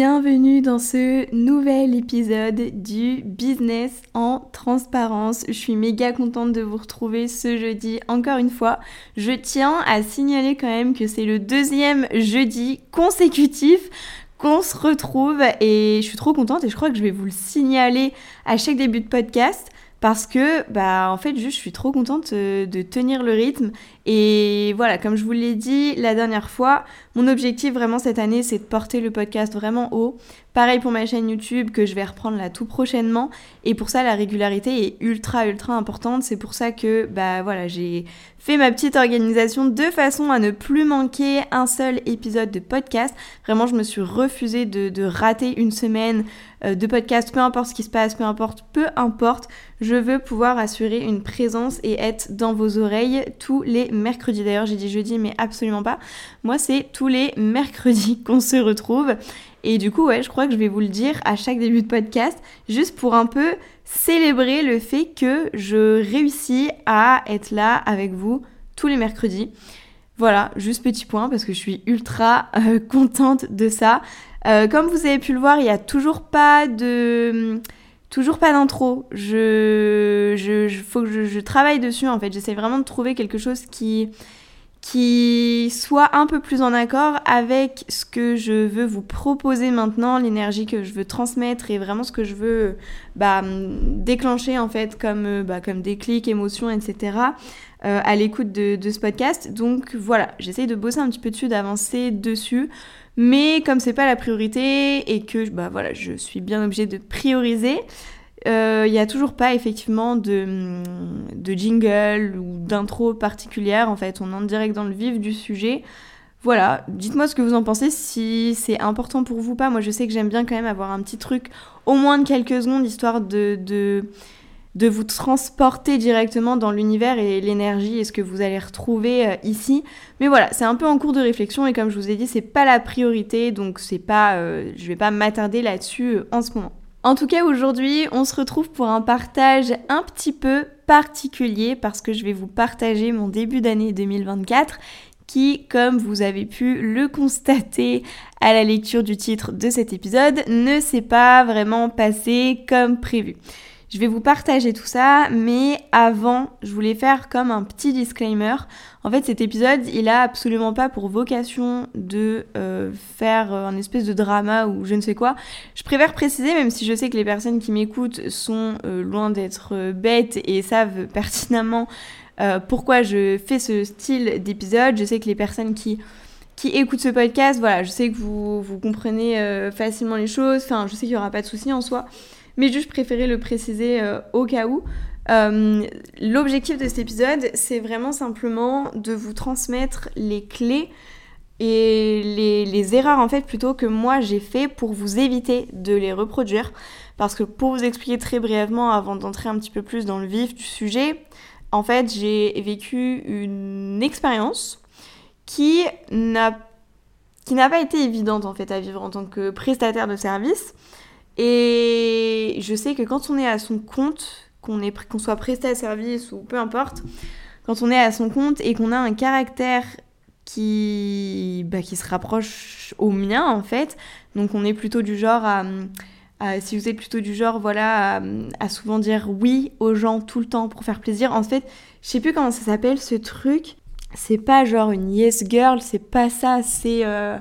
bienvenue dans ce nouvel épisode du Business en transparence. Je suis méga contente de vous retrouver ce jeudi encore une fois. Je tiens à signaler quand même que c'est le deuxième jeudi consécutif qu'on se retrouve et je suis trop contente et je crois que je vais vous le signaler à chaque début de podcast parce que bah en fait juste je suis trop contente euh, de tenir le rythme et voilà comme je vous l'ai dit la dernière fois mon objectif vraiment cette année c'est de porter le podcast vraiment haut. Pareil pour ma chaîne YouTube que je vais reprendre là tout prochainement. Et pour ça la régularité est ultra ultra importante. C'est pour ça que bah voilà j'ai fait ma petite organisation de façon à ne plus manquer un seul épisode de podcast. Vraiment je me suis refusée de, de rater une semaine euh, de podcast, peu importe ce qui se passe, peu importe, peu importe, je veux pouvoir assurer une présence et être dans vos oreilles tous les mercredis. D'ailleurs, j'ai dit jeudi, mais absolument pas. Moi, c'est tous les mercredis qu'on se retrouve. Et du coup, ouais, je crois que je vais vous le dire à chaque début de podcast, juste pour un peu célébrer le fait que je réussis à être là avec vous tous les mercredis. Voilà, juste petit point parce que je suis ultra euh, contente de ça. Euh, comme vous avez pu le voir, il n'y a toujours pas de... Toujours pas d'intro. Je, je, faut que je, travaille dessus en fait. J'essaie vraiment de trouver quelque chose qui, qui soit un peu plus en accord avec ce que je veux vous proposer maintenant, l'énergie que je veux transmettre et vraiment ce que je veux bah, déclencher en fait comme, bah, comme déclic, émotion, etc. Euh, à l'écoute de, de, ce podcast. Donc voilà, j'essaie de bosser un petit peu dessus, d'avancer dessus. Mais comme c'est pas la priorité et que bah voilà, je suis bien obligée de prioriser, il euh, n'y a toujours pas effectivement de, de jingle ou d'intro particulière. En fait, on entre direct dans le vif du sujet. Voilà, dites-moi ce que vous en pensez, si c'est important pour vous ou pas. Moi, je sais que j'aime bien quand même avoir un petit truc, au moins de quelques secondes, histoire de de vous transporter directement dans l'univers et l'énergie et ce que vous allez retrouver euh, ici. Mais voilà, c'est un peu en cours de réflexion et comme je vous ai dit, c'est pas la priorité, donc c'est pas, euh, je vais pas m'attarder là-dessus euh, en ce moment. En tout cas, aujourd'hui, on se retrouve pour un partage un petit peu particulier parce que je vais vous partager mon début d'année 2024 qui, comme vous avez pu le constater à la lecture du titre de cet épisode, ne s'est pas vraiment passé comme prévu. Je vais vous partager tout ça, mais avant, je voulais faire comme un petit disclaimer. En fait, cet épisode, il a absolument pas pour vocation de euh, faire un espèce de drama ou je ne sais quoi. Je préfère préciser, même si je sais que les personnes qui m'écoutent sont euh, loin d'être euh, bêtes et savent pertinemment pourquoi je fais ce style d'épisode. Je sais que les personnes qui écoutent ce podcast, voilà, je sais que vous, vous comprenez facilement les choses. Enfin, je sais qu'il n'y aura pas de souci en soi mais juste préférer le préciser euh, au cas où. Euh, l'objectif de cet épisode, c'est vraiment simplement de vous transmettre les clés et les, erreurs en fait plutôt que moi j'ai fait pour vous éviter de les reproduire. Parce que pour vous expliquer très brièvement avant d'entrer un petit peu plus dans le vif du sujet, en fait j'ai vécu une expérience qui n'a qui n'a pas été évidente en fait à vivre en tant que prestataire de service. Et je sais que quand on est à son compte, qu'on soit presté à service ou peu importe, quand on est à son compte et qu'on a un caractère qui, bah, qui se rapproche au mien en fait, donc on est plutôt du genre à, si vous êtes plutôt du genre voilà à, souvent dire oui aux gens tout le temps pour faire plaisir, en fait, je sais plus comment ça s'appelle ce truc. C'est pas genre une yes girl, c'est pas ça, c'est euh,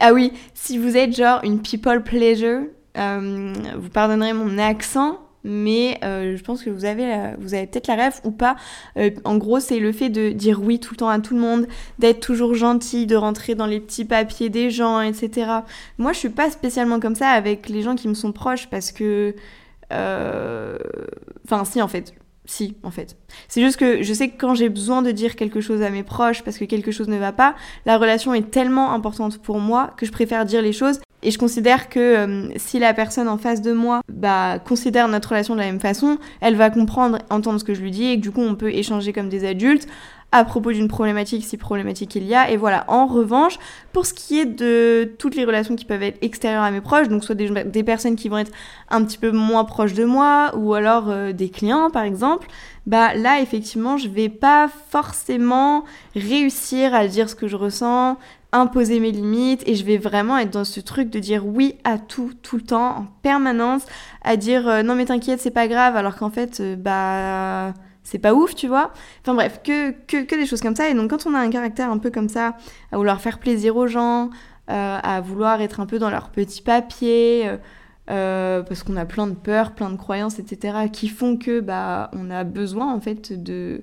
ah oui, si vous êtes genre une people pleasure, vous pardonnerez mon accent, mais euh, je pense que vous avez, avez peut-être la rêve ou pas. Euh, en gros, c'est le fait de dire oui tout le temps à tout le monde, d'être toujours gentil, de rentrer dans les petits papiers des gens, etc. Moi, je suis pas spécialement comme ça avec les gens qui me sont proches parce que. Enfin, si, en fait. Si, en fait. C'est juste que je sais que quand j'ai besoin de dire quelque chose à mes proches parce que quelque chose ne va pas, la relation est tellement importante pour moi que je préfère dire les choses et je considère que euh, si la personne en face de moi bah, considère notre relation de la même façon, elle va comprendre, entendre ce que je lui dis et que du coup on peut échanger comme des adultes à propos d'une problématique si problématique il y a. Et voilà, en revanche, pour ce qui est de toutes les relations qui peuvent être extérieures à mes proches, donc soit des, personnes qui vont être un petit peu moins proches de moi ou alors euh, des clients par exemple, bah là effectivement je vais pas forcément réussir à dire ce que je ressens, imposer mes limites et je vais vraiment être dans ce truc de dire oui à tout, tout le temps, en permanence, à dire euh, non mais t'inquiète, c'est pas grave, alors qu'en fait, euh, bah c'est pas ouf, tu vois. Enfin bref, que, que, des choses comme ça. Et donc quand on a un caractère un peu comme ça, à vouloir faire plaisir aux gens, euh, à vouloir être un peu dans leur petit papier, parce qu'on a plein de peurs, plein de croyances, etc., qui font que bah on a besoin en fait de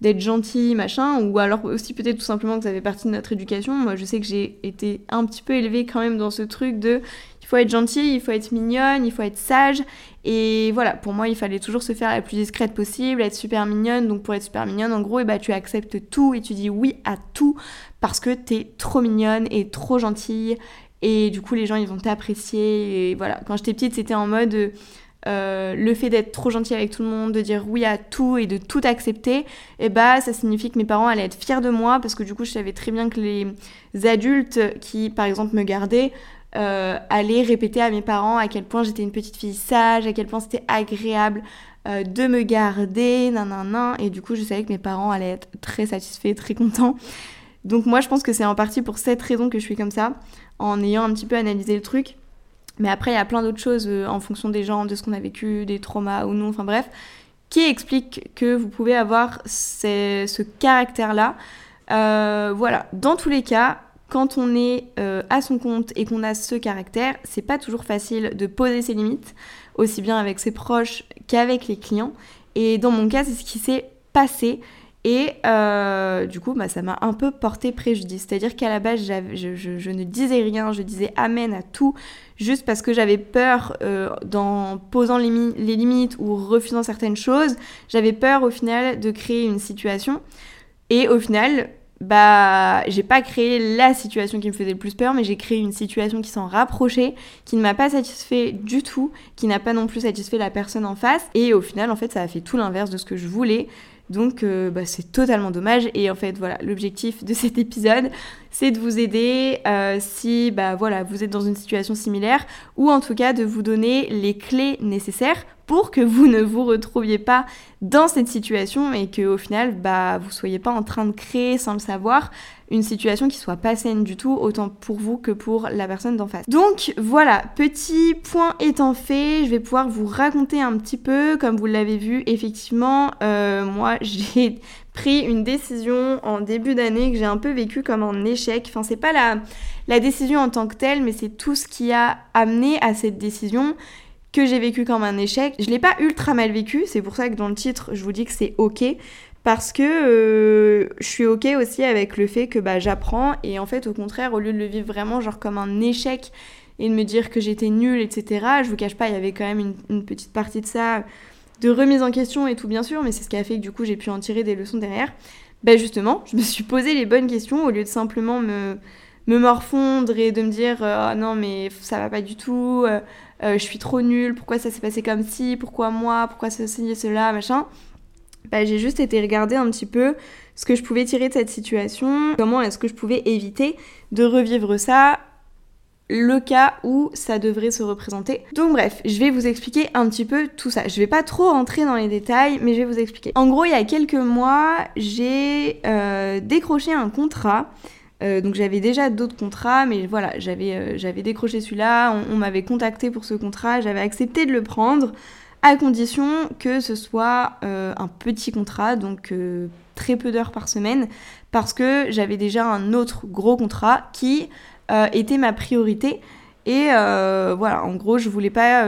d'être gentil, machin, ou alors aussi peut-être tout simplement que ça fait partie de notre éducation. Moi, je sais que j'ai été un petit peu élevée quand même dans ce truc de il faut être gentil, il faut être mignonne, il faut être sage. Et voilà, pour moi, il fallait toujours se faire la plus discrète possible, être super mignonne. Donc pour être super mignonne, en gros, et eh bah, ben, tu acceptes tout et tu dis oui à tout parce que t'es trop mignonne et trop gentille. Et du coup, les gens, ils vont t'apprécier. Et voilà, quand j'étais petite, c'était en mode... Euh, le fait d'être trop gentil avec tout le monde, de dire oui à tout et de tout accepter, et eh bah ça signifie que mes parents allaient être fiers de moi parce que du coup je savais très bien que les adultes qui par exemple me gardaient euh, allaient répéter à mes parents à quel point j'étais une petite fille sage, à quel point c'était agréable euh, de me garder, nan et du coup je savais que mes parents allaient être très satisfaits, très contents. Donc moi je pense que c'est en partie pour cette raison que je suis comme ça, en ayant un petit peu analysé le truc. Mais après, il y a plein d'autres choses euh, en fonction des gens, de ce qu'on a vécu, des traumas ou non, enfin bref, qui expliquent que vous pouvez avoir ce caractère-là. Euh, voilà, dans tous les cas, quand on est euh, à son compte et qu'on a ce caractère, c'est pas toujours facile de poser ses limites, aussi bien avec ses proches qu'avec les clients. Et dans mon cas, c'est ce qui s'est passé. Et euh, du coup, bah, ça m'a un peu porté préjudice. C'est-à-dire qu'à la base, je, ne disais rien, je disais amen à tout, juste parce que j'avais peur, euh, dans posant les, les, limites ou refusant certaines choses, j'avais peur au final de créer une situation. Et au final, bah, j'ai pas créé la situation qui me faisait le plus peur, mais j'ai créé une situation qui s'en rapprochait, qui ne m'a pas satisfait du tout, qui n'a pas non plus satisfait la personne en face. Et au final, en fait, ça a fait tout l'inverse de ce que je voulais. Donc euh, bah, c'est totalement dommage. Et en fait, voilà, l'objectif de cet épisode, c'est de vous aider euh, si bah, voilà, vous êtes dans une situation similaire, ou en tout cas de vous donner les clés nécessaires pour que vous ne vous retrouviez pas dans cette situation et que au final bah vous soyez pas en train de créer sans le savoir une situation qui soit pas saine du tout autant pour vous que pour la personne d'en face. Donc voilà, petit point étant fait, je vais pouvoir vous raconter un petit peu comme vous l'avez vu effectivement euh, moi j'ai pris une décision en début d'année que j'ai un peu vécu comme un échec. Enfin c'est pas la la décision en tant que telle mais c'est tout ce qui a amené à cette décision j'ai vécu comme un échec. Je l'ai pas ultra mal vécu, c'est pour ça que dans le titre, je vous dis que c'est ok. Parce que euh, je suis ok aussi avec le fait que bah, j'apprends et en fait au contraire au lieu de le vivre vraiment genre comme un échec et de me dire que j'étais nulle etc. Je vous cache pas il y avait quand même une, petite partie de ça de remise en question et tout bien sûr mais c'est ce qui a fait que du coup j'ai pu en tirer des leçons derrière. Bah justement je me suis posé les bonnes questions au lieu de simplement me me morfondre et de me dire ah non mais ça va pas du tout, euh, euh, je suis trop nulle, pourquoi ça s'est passé comme ci, pourquoi moi, pourquoi ceci, cela, machin. Bah, j'ai juste été regarder un petit peu ce que je pouvais tirer de cette situation, comment est-ce que je pouvais éviter de revivre ça le cas où ça devrait se représenter. Donc bref, je vais vous expliquer un petit peu tout ça. Je vais pas trop rentrer dans les détails, mais je vais vous expliquer. En gros, il y a quelques mois, j'ai euh, décroché un contrat euh, donc j'avais déjà d'autres contrats, mais voilà, j'avais euh, décroché celui-là, on, m'avait contacté pour ce contrat, j'avais accepté de le prendre à condition que ce soit euh, un petit contrat, donc très peu d'heures par semaine, parce que j'avais déjà un autre gros contrat qui était ma priorité. Et voilà, en gros, je voulais pas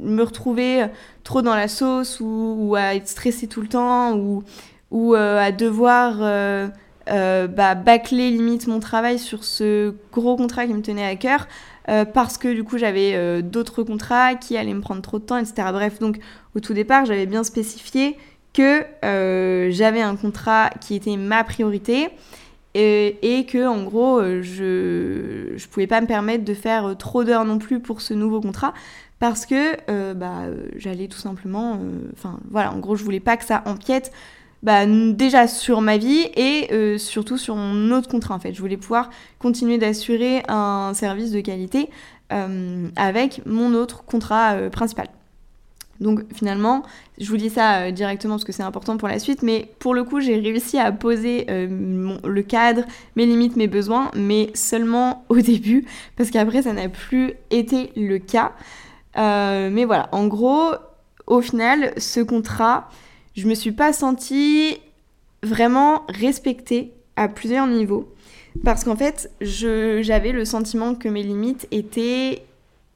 me retrouver trop dans la sauce ou, à être stressée tout le temps ou, ou à devoir euh, bah, bâcler limite mon travail sur ce gros contrat qui me tenait à cœur. Euh, parce que du coup j'avais euh, d'autres contrats qui allaient me prendre trop de temps, etc. Bref, donc au tout départ j'avais bien spécifié que j'avais un contrat qui était ma priorité et, que en gros je ne pouvais pas me permettre de faire trop d'heures non plus pour ce nouveau contrat parce que bah, j'allais tout simplement, enfin voilà, en gros je voulais pas que ça empiète bah, déjà sur ma vie et euh, surtout sur mon autre contrat en fait. Je voulais pouvoir continuer d'assurer un service de qualité euh, avec mon autre contrat euh, principal. Donc finalement, je vous dis ça directement parce que c'est important pour la suite, mais pour le coup, j'ai réussi à poser le cadre, mes limites, mes besoins, mais seulement au début, parce qu'après, ça n'a plus été le cas. Mais voilà, en gros, au final, ce contrat, je me suis pas sentie vraiment respectée à plusieurs niveaux. Parce qu'en fait, j'avais le sentiment que mes limites étaient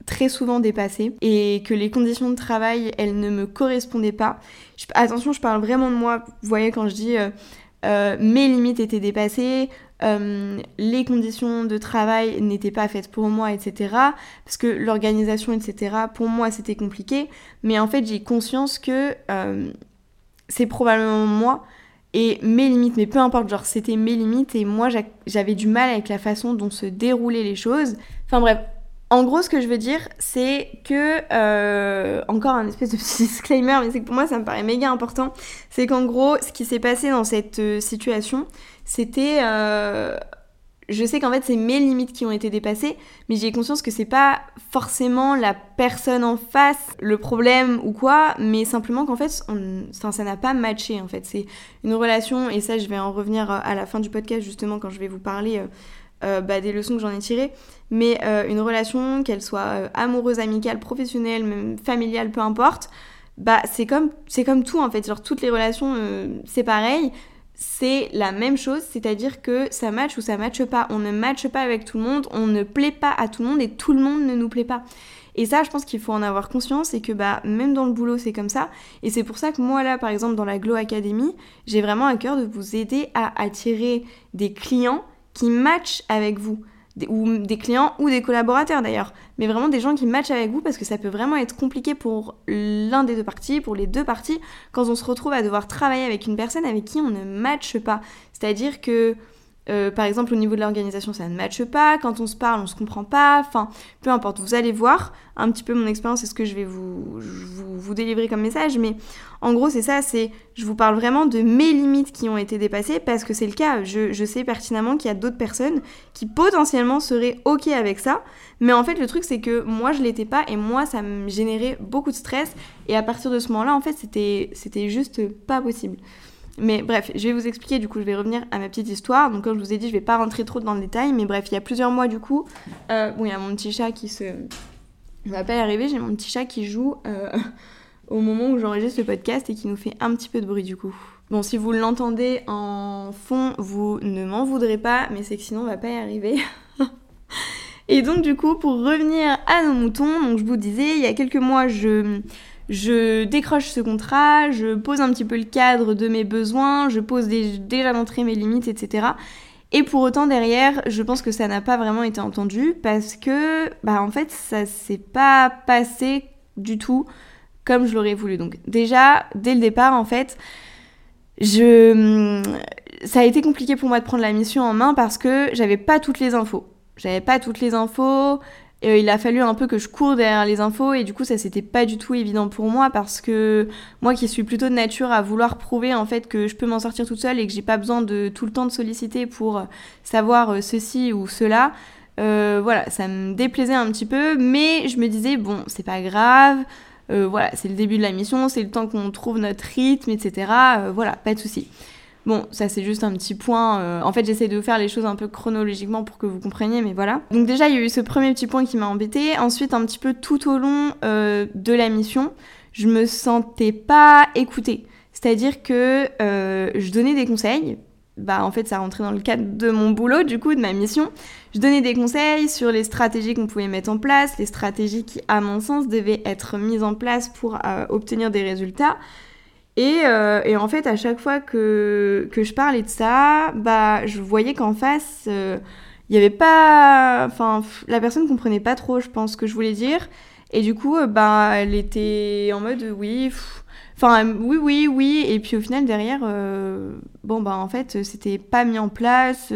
très souvent dépassées et que les conditions de travail, elles ne me correspondaient pas. attention, je parle vraiment de moi. Vous voyez, quand je dis euh, euh, mes limites étaient dépassées, euh, les conditions de travail n'étaient pas faites pour moi, etc. Parce que l'organisation, etc., pour moi, c'était compliqué. Mais en fait, j'ai conscience que c'est probablement moi et mes limites, mais peu importe, genre c'était mes limites et moi j'avais du mal avec la façon dont se déroulaient les choses. Enfin bref, en gros, ce que je veux dire, c'est que, euh, encore un espèce de petit disclaimer, mais c'est que pour moi, ça me paraît méga important, c'est qu'en gros, ce qui s'est passé dans cette euh, situation, c'était... Euh, je sais qu'en fait, c'est mes limites qui ont été dépassées, mais j'ai conscience que c'est pas forcément la personne en face le problème ou quoi, mais simplement qu'en fait, ça n'a pas matché, en fait. C'est une relation, et ça, je vais en revenir à la fin du podcast, justement, quand je vais vous parler euh, bah, des leçons que j'en ai tirées, mais euh, une relation, qu'elle soit euh, amoureuse, amicale, professionnelle, même familiale, peu importe, bah c'est comme, c'est comme tout en fait, genre toutes les relations, c'est pareil, c'est la même chose, c'est-à-dire que ça match ou ça matche pas. On ne matche pas avec tout le monde, on ne plaît pas à tout le monde et tout le monde ne nous plaît pas. Et ça, je pense qu'il faut en avoir conscience et que bah même dans le boulot, c'est comme ça. Et c'est pour ça que moi là, par exemple, dans la Glow Academy, j'ai vraiment à cœur de vous aider à attirer des clients qui matchent avec vous. Ou des clients ou des collaborateurs d'ailleurs, mais vraiment des gens qui matchent avec vous parce que ça peut vraiment être compliqué pour l'un des deux parties, pour les deux parties, quand on se retrouve à devoir travailler avec une personne avec qui on ne matche pas. C'est-à-dire que euh, par exemple, au niveau de l'organisation, ça ne matche pas. Quand on se parle, on se comprend pas. Enfin, peu importe. Vous allez voir un petit peu mon expérience et ce que je vais vous, vous, délivrer comme message. Mais en gros, c'est ça. C'est, je vous parle vraiment de mes limites qui ont été dépassées parce que c'est le cas. Je, je sais pertinemment qu'il y a d'autres personnes qui potentiellement seraient ok avec ça. Mais en fait, le truc, c'est que moi, je l'étais pas et moi, ça me générait beaucoup de stress. Et à partir de ce moment-là, en fait, c'était, c'était juste pas possible. Mais bref, je vais vous expliquer, du coup, je vais revenir à ma petite histoire. Donc, comme je vous ai dit, je vais pas rentrer trop dans le détail, mais bref, il y a plusieurs mois, du coup, euh, bon, il y a mon petit chat qui se. On va pas y arriver, j'ai mon petit chat qui joue euh, au moment où j'enregistre le podcast et qui nous fait un petit peu de bruit, du coup. Bon, si vous l'entendez en fond, vous ne m'en voudrez pas, mais c'est que sinon, on va pas y arriver. et donc, du coup, pour revenir à nos moutons, donc je vous disais, il y a quelques mois, je je décroche ce contrat, je pose un petit peu le cadre de mes besoins, je pose déjà d'entrée mes limites, etc. Et pour autant derrière, je pense que ça n'a pas vraiment été entendu parce que, bah en fait, ça s'est pas passé du tout comme je l'aurais voulu. Donc déjà, dès le départ, en fait, je... ça a été compliqué pour moi de prendre la mission en main parce que j'avais pas toutes les infos. J'avais pas toutes les infos, euh, il a fallu un peu que je cours derrière les infos et du coup ça c'était pas du tout évident pour moi parce que moi qui suis plutôt de nature à vouloir prouver en fait que je peux m'en sortir toute seule et que j'ai pas besoin de tout le temps de solliciter pour savoir euh, ceci ou cela, euh, voilà, ça me déplaisait un petit peu, mais je me disais bon c'est pas grave, voilà c'est le début de la mission, c'est le temps qu'on trouve notre rythme, etc. voilà, pas de souci. Bon, ça c'est juste un petit point. Euh, en fait, j'essaie de faire les choses un peu chronologiquement pour que vous compreniez, mais voilà. Donc déjà, il y a eu ce premier petit point qui m'a embêté. Ensuite, un petit peu tout au long euh, de la mission, je me sentais pas écoutée. C'est-à-dire que euh, je donnais des conseils. Bah, en fait, ça rentrait dans le cadre de mon boulot, du coup, de ma mission. Je donnais des conseils sur les stratégies qu'on pouvait mettre en place, les stratégies qui, à mon sens, devaient être mises en place pour obtenir des résultats. Euh, et, en fait, à chaque fois que, que, je parlais de ça, bah, je voyais qu'en face, euh, il n'y avait pas. Enfin, la personne ne comprenait pas trop, je pense, ce que je voulais dire. Et du coup, euh, bah, elle était en mode oui. Enfin, oui, oui, oui. Et puis au final, derrière, bon, bah, en fait, c'était pas mis en place.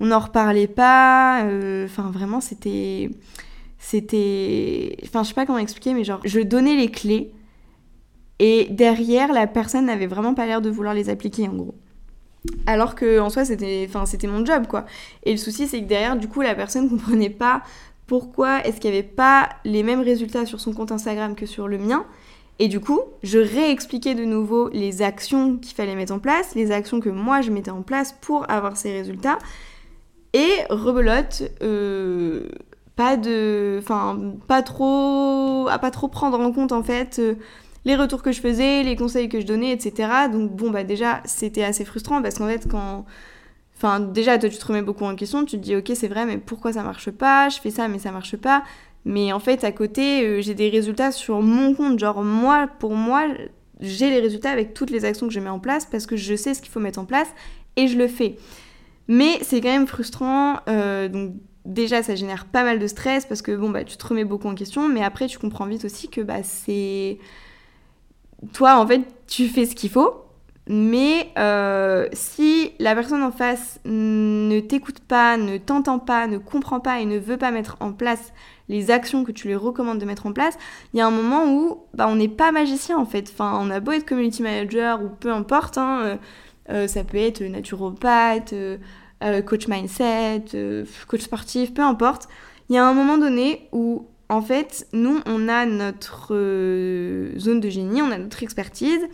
on n'en reparlait pas. Enfin, vraiment, c'était. C'était. Enfin, je sais pas comment expliquer, mais genre, je donnais les clés et derrière, la personne n'avait vraiment pas l'air de vouloir les appliquer en gros. Alors que en soi, c'était, enfin, c'était mon job quoi. Et le souci, c'est que derrière, du coup, la personne comprenait pas pourquoi est-ce qu'il n'y avait pas les mêmes résultats sur son compte Instagram que sur le mien. Et du coup, je réexpliquais de nouveau les actions qu'il fallait mettre en place, les actions que moi je mettais en place pour avoir ces résultats. Et rebelote, euh, pas de, enfin, pas trop, à pas trop prendre en compte en fait euh, les retours que je faisais, les conseils que je donnais, etc. Donc bon bah déjà c'était assez frustrant parce qu'en fait quand, enfin déjà toi tu te remets beaucoup en question, tu te dis ok c'est vrai mais pourquoi ça marche pas, je fais ça mais ça marche pas. Mais en fait à côté euh, j'ai des résultats sur mon compte, genre moi pour moi j'ai les résultats avec toutes les actions que je mets en place parce que je sais ce qu'il faut mettre en place et je le fais. Mais c'est quand même frustrant. Euh, donc déjà, ça génère pas mal de stress parce que bon, bah, tu te remets beaucoup en question. Mais après, tu comprends vite aussi que bah, c'est. Toi, en fait, tu fais ce qu'il faut. Mais euh, si la personne en face ne t'écoute pas, ne t'entend pas, ne comprend pas et ne veut pas mettre en place les actions que tu lui recommandes de mettre en place, il y a un moment où bah, on n'est pas magicien en fait. Enfin, on a beau être community manager ou peu importe. Hein, euh, euh, ça peut être naturopathe, coach mindset, coach sportif, peu importe. Il y a un moment donné où, en fait, nous, on a notre zone de génie, on a notre expertise,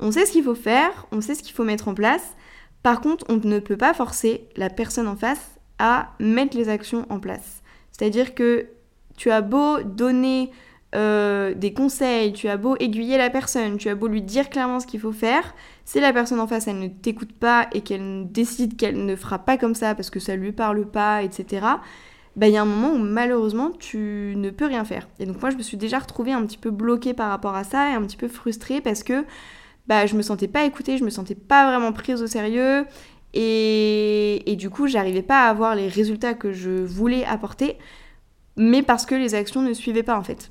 on sait ce qu'il faut faire, on sait ce qu'il faut mettre en place. Par contre, on ne peut pas forcer la personne en face à mettre les actions en place. C'est-à-dire que tu as beau donner euh, des conseils, tu as beau aiguiller la personne, tu as beau lui dire clairement ce qu'il faut faire, si la personne en face elle ne t'écoute pas et qu'elle décide qu'elle ne fera pas comme ça parce que ça lui parle pas, etc. Bah il y a un moment où malheureusement tu ne peux rien faire. Et donc moi je me suis déjà retrouvée un petit peu bloquée par rapport à ça et un petit peu frustrée parce que bah je me sentais pas écoutée, je me sentais pas vraiment prise au sérieux et, et du coup j'arrivais pas à avoir les résultats que je voulais apporter mais parce que les actions ne suivaient pas en fait.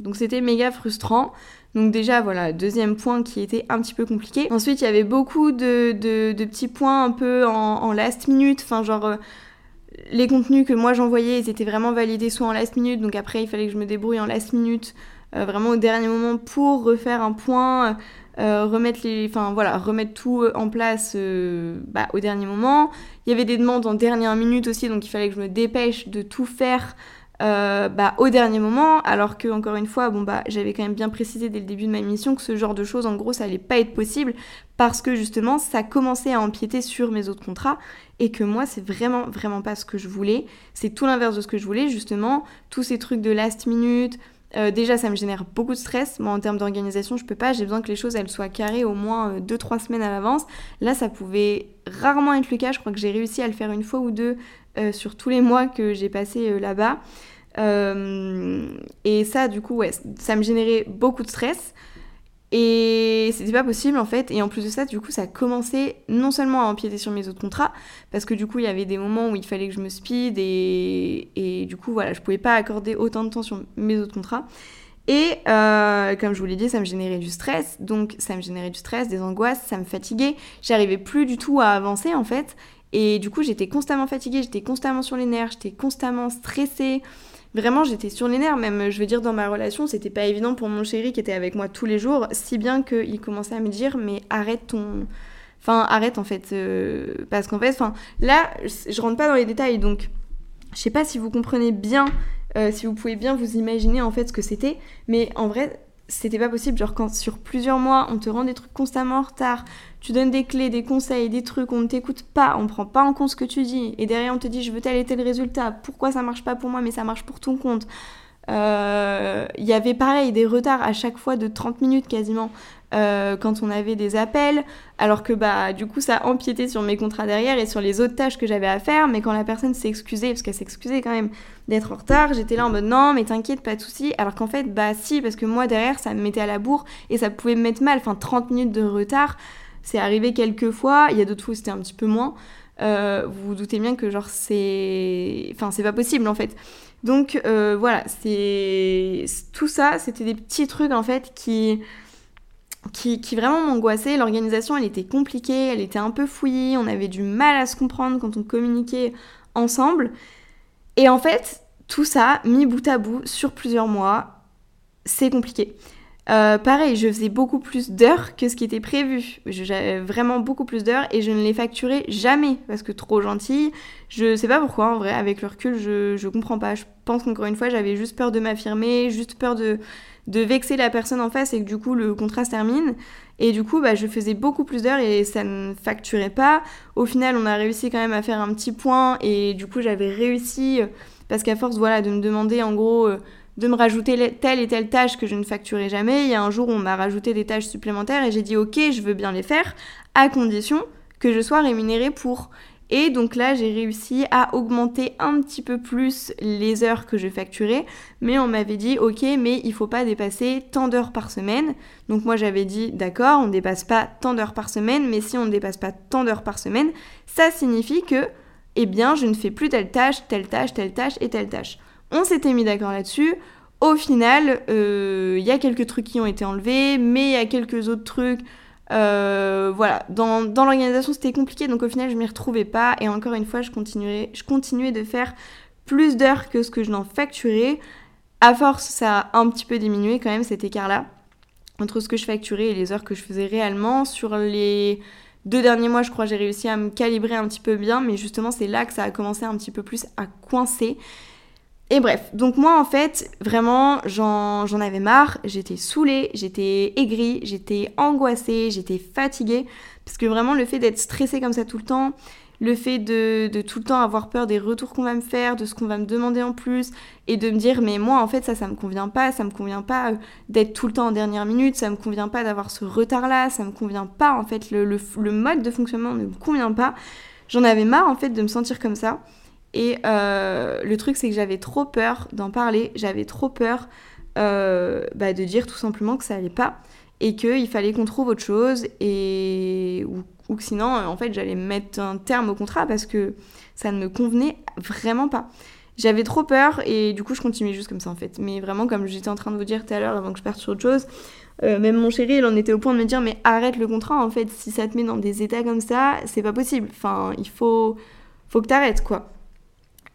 Donc c'était méga frustrant. Donc déjà voilà, deuxième point qui était un petit peu compliqué. Ensuite il y avait beaucoup de, petits points un peu en, last minute, enfin genre euh, les contenus que moi j'envoyais ils étaient vraiment validés soit en last minute, donc après il fallait que je me débrouille en last minute, euh, vraiment au dernier moment pour refaire un point. Euh, remettre les enfin voilà remettre tout en place bah, au dernier moment il y avait des demandes en dernière minute aussi donc il fallait que je me dépêche de tout faire euh, bah, au dernier moment, alors que encore une fois, bon bah j'avais quand même bien précisé dès le début de ma mission que ce genre de choses, en gros, ça allait pas être possible parce que justement, ça commençait à empiéter sur mes autres contrats et que moi, c'est vraiment vraiment pas ce que je voulais. C'est tout l'inverse de ce que je voulais, justement. Tous ces trucs de last minute. Euh, déjà, ça me génère beaucoup de stress. Moi, en termes d'organisation, je peux pas. J'ai besoin que les choses elles soient carrées au moins 2-3 euh, semaines à l'avance. Là, ça pouvait rarement être le cas. Je crois que j'ai réussi à le faire une fois ou deux sur tous les mois que j'ai passé euh, là-bas. Euh, et ça, du coup, ouais, ça me générait beaucoup de stress. Et c'était pas possible en fait. Et en plus de ça, du coup, ça a commencé non seulement à empiéter sur mes autres contrats, parce que du coup, il y avait des moments où il fallait que je me speed et, et du coup, voilà, je pouvais pas accorder autant de temps sur mes autres contrats. Et comme je vous l'ai dit, ça me générait du stress. Donc, ça me générait du stress, des angoisses, ça me fatiguait. J'arrivais plus du tout à avancer en fait. Et du coup, j'étais constamment fatiguée, j'étais constamment sur les nerfs, j'étais constamment stressée. Vraiment, j'étais sur les nerfs, même, je veux dire, dans ma relation, c'était pas évident pour mon chéri qui était avec moi tous les jours, si bien qu'il commençait à me dire, mais arrête ton... Enfin, arrête en fait, euh, parce qu'en fait, enfin, là, je rentre pas dans les détails, donc je sais pas si vous comprenez bien, euh, si vous pouvez bien vous imaginer en fait ce que c'était, mais en vrai, c'était pas possible. Genre, quand sur plusieurs mois, on te rend des trucs constamment en retard, tu donnes des clés, des conseils, des trucs, on ne t'écoute pas, on prend pas en compte ce que tu dis, et derrière on te dit je veux tel et tel résultat, pourquoi ça marche pas pour moi mais ça marche pour ton compte. Euh, il y avait pareil des retards à chaque fois de 30 minutes quasiment euh, quand on avait des appels, alors que bah du coup ça empiétait sur mes contrats derrière et sur les autres tâches que j'avais à faire, mais quand la personne s'est excusée, parce qu'elle s'excusait quand même d'être en retard, j'étais là en mode non mais t'inquiète pas de soucis, alors qu'en fait bah si parce que moi derrière ça me mettait à la bourre et ça pouvait me mettre mal, enfin 30 minutes de retard, c'est arrivé quelques fois, il y a d'autres fois c'était un petit peu moins. Euh, vous vous doutez bien que genre c'est... Enfin c'est pas possible en fait. Donc euh, voilà, c'est... Tout ça, c'était des petits trucs en fait qui... Qui, vraiment m'angoissaient. L'organisation, elle était compliquée, elle était un peu fouillie, on avait du mal à se comprendre quand on communiquait ensemble. Et en fait, tout ça, mis bout à bout, sur plusieurs mois, c'est compliqué. Euh, pareil, je faisais beaucoup plus d'heures que ce qui était prévu. J'avais vraiment beaucoup plus d'heures et je ne les facturais jamais parce que trop gentille. Je sais pas pourquoi en vrai, avec le recul, je, je comprends pas. Je pense qu'encore une fois, j'avais juste peur de m'affirmer, juste peur de, de vexer la personne en face et que du coup le contrat se termine. Et du coup, bah, je faisais beaucoup plus d'heures et ça ne facturait pas. Au final, on a réussi quand même à faire un petit point et du coup, j'avais réussi parce qu'à force voilà, de me demander en gros euh, de me rajouter telle et telle tâche que je ne facturais jamais, il y a un jour on m'a rajouté des tâches supplémentaires et j'ai dit ok, je veux bien les faire à condition que je sois rémunérée pour. Et donc là, j'ai réussi à augmenter un petit peu plus les heures que je facturais, mais on m'avait dit OK, mais il faut pas dépasser tant d'heures par semaine. Donc moi j'avais dit d'accord, on ne dépasse pas tant d'heures par semaine, mais si on ne dépasse pas tant d'heures par semaine, ça signifie que eh bien, je ne fais plus telle tâche, telle tâche, telle tâche et telle tâche. On s'était mis d'accord là-dessus. Au final, il euh, y a quelques trucs qui ont été enlevés, mais il y a quelques autres trucs euh, voilà, dans, l'organisation c'était compliqué, donc au final je m'y retrouvais pas. Et encore une fois, je, continuais, je continuais de faire plus d'heures que ce que je n'en facturais. À force, ça a un petit peu diminué quand même cet écart-là entre ce que je facturais et les heures que je faisais réellement. Sur les deux derniers mois, je crois, j'ai réussi à me calibrer un petit peu bien, mais justement, c'est là que ça a commencé un petit peu plus à coincer. Et bref, donc moi en fait, vraiment, j'en avais marre, j'étais saoulée, j'étais aigrie, j'étais angoissée, j'étais fatiguée, parce que vraiment le fait d'être stressée comme ça tout le temps, le fait de, de tout le temps avoir peur des retours qu'on va me faire, de ce qu'on va me demander en plus, et de me dire mais moi en fait ça ça me convient pas, ça me convient pas euh, d'être tout le temps en dernière minute, ça me convient pas d'avoir ce retard là, ça me convient pas en fait, le, le, le mode de fonctionnement ne me convient pas. J'en avais marre en fait de me sentir comme ça. Et euh, le truc, c'est que j'avais trop peur d'en parler, j'avais trop peur euh, bah, de dire tout simplement que ça allait pas et qu'il fallait qu'on trouve autre chose et ou, que sinon, euh, en fait, j'allais mettre un terme au contrat parce que ça ne me convenait vraiment pas. J'avais trop peur et du coup, je continuais juste comme ça en fait. Mais vraiment, comme j'étais en train de vous dire tout à l'heure avant que je parte sur autre chose, même mon chéri, il en était au point de me dire mais arrête le contrat en fait. Si ça te met dans des états comme ça, c'est pas possible. Enfin, il faut, faut que t'arrêtes quoi.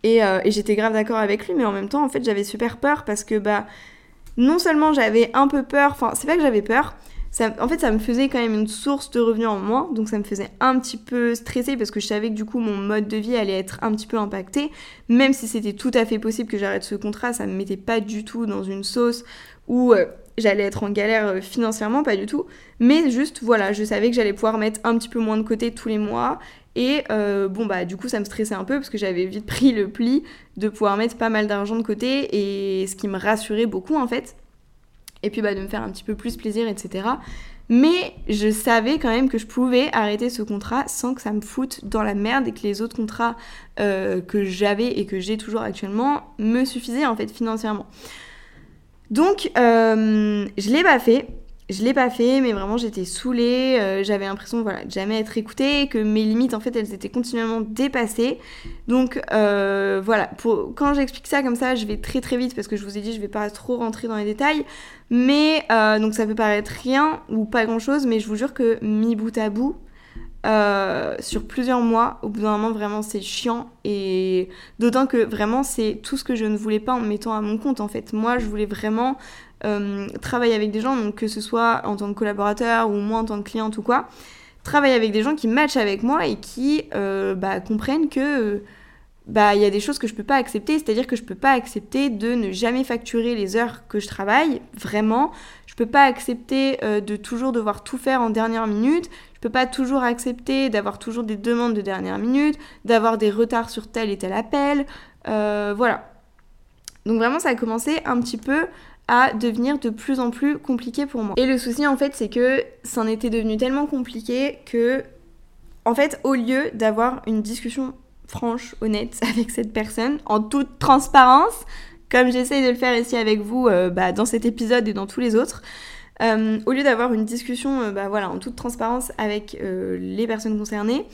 Euh, et, j'étais grave d'accord avec lui, mais en même temps, en fait, j'avais super peur parce que, bah, non seulement j'avais un peu peur, enfin, c'est pas que j'avais peur, en fait, ça me faisait quand même une source de revenus en moins, donc ça me faisait un petit peu stresser parce que je savais que du coup mon mode de vie allait être un petit peu impacté, même si c'était tout à fait possible que j'arrête ce contrat, ça me mettait pas du tout dans une sauce où euh, j'allais être en galère euh, financièrement, pas du tout, mais juste voilà, je savais que j'allais pouvoir mettre un petit peu moins de côté tous les mois et euh, bon, bah, du coup, ça me stressait un peu parce que j'avais vite pris le pli de pouvoir mettre pas mal d'argent de côté et ce qui me rassurait beaucoup en fait. Et puis, bah, de me faire un petit peu plus plaisir, etc. Mais je savais quand même que je pouvais arrêter ce contrat sans que ça me foute dans la merde et que les autres contrats euh, que j'avais et que j'ai toujours actuellement me suffisaient en fait financièrement. Donc, euh, je l'ai pas fait. Je l'ai pas fait, mais vraiment j'étais saoulée, euh, j'avais l'impression voilà, de jamais être écoutée, que mes limites en fait elles étaient continuellement dépassées. Donc euh, voilà, pour, quand j'explique ça comme ça, je vais très très vite parce que je vous ai dit je vais pas trop rentrer dans les détails. Mais euh, donc ça peut paraître rien ou pas grand chose, mais je vous jure que mi bout à bout, sur plusieurs mois, au bout d'un moment, vraiment, c'est chiant. Et d'autant que vraiment, c'est tout ce que je ne voulais pas en me mettant à mon compte. En fait, moi, je voulais vraiment euh, travailler avec des gens, donc que ce soit en tant que collaborateur ou moi en tant que cliente ou quoi, travailler avec des gens qui matchent avec moi et qui euh, bah, comprennent que bah il y a des choses que je peux pas accepter, c'est-à-dire que je peux pas accepter de ne jamais facturer les heures que je travaille, vraiment. Je peux pas accepter euh, de toujours devoir tout faire en dernière minute. Je peux pas toujours accepter d'avoir toujours des demandes de dernière minute, d'avoir des retards sur tel et tel appel. voilà. Donc vraiment ça a commencé un petit peu à devenir de plus en plus compliqué pour moi. Et le souci en fait c'est que ça en était devenu tellement compliqué que en fait au lieu d'avoir une discussion franche, honnête avec cette personne, en toute transparence, comme j'essaye de le faire ici avec vous euh, bah, dans cet épisode et dans tous les autres, euh, au lieu d'avoir une discussion euh, bah, voilà, en toute transparence avec les personnes concernées,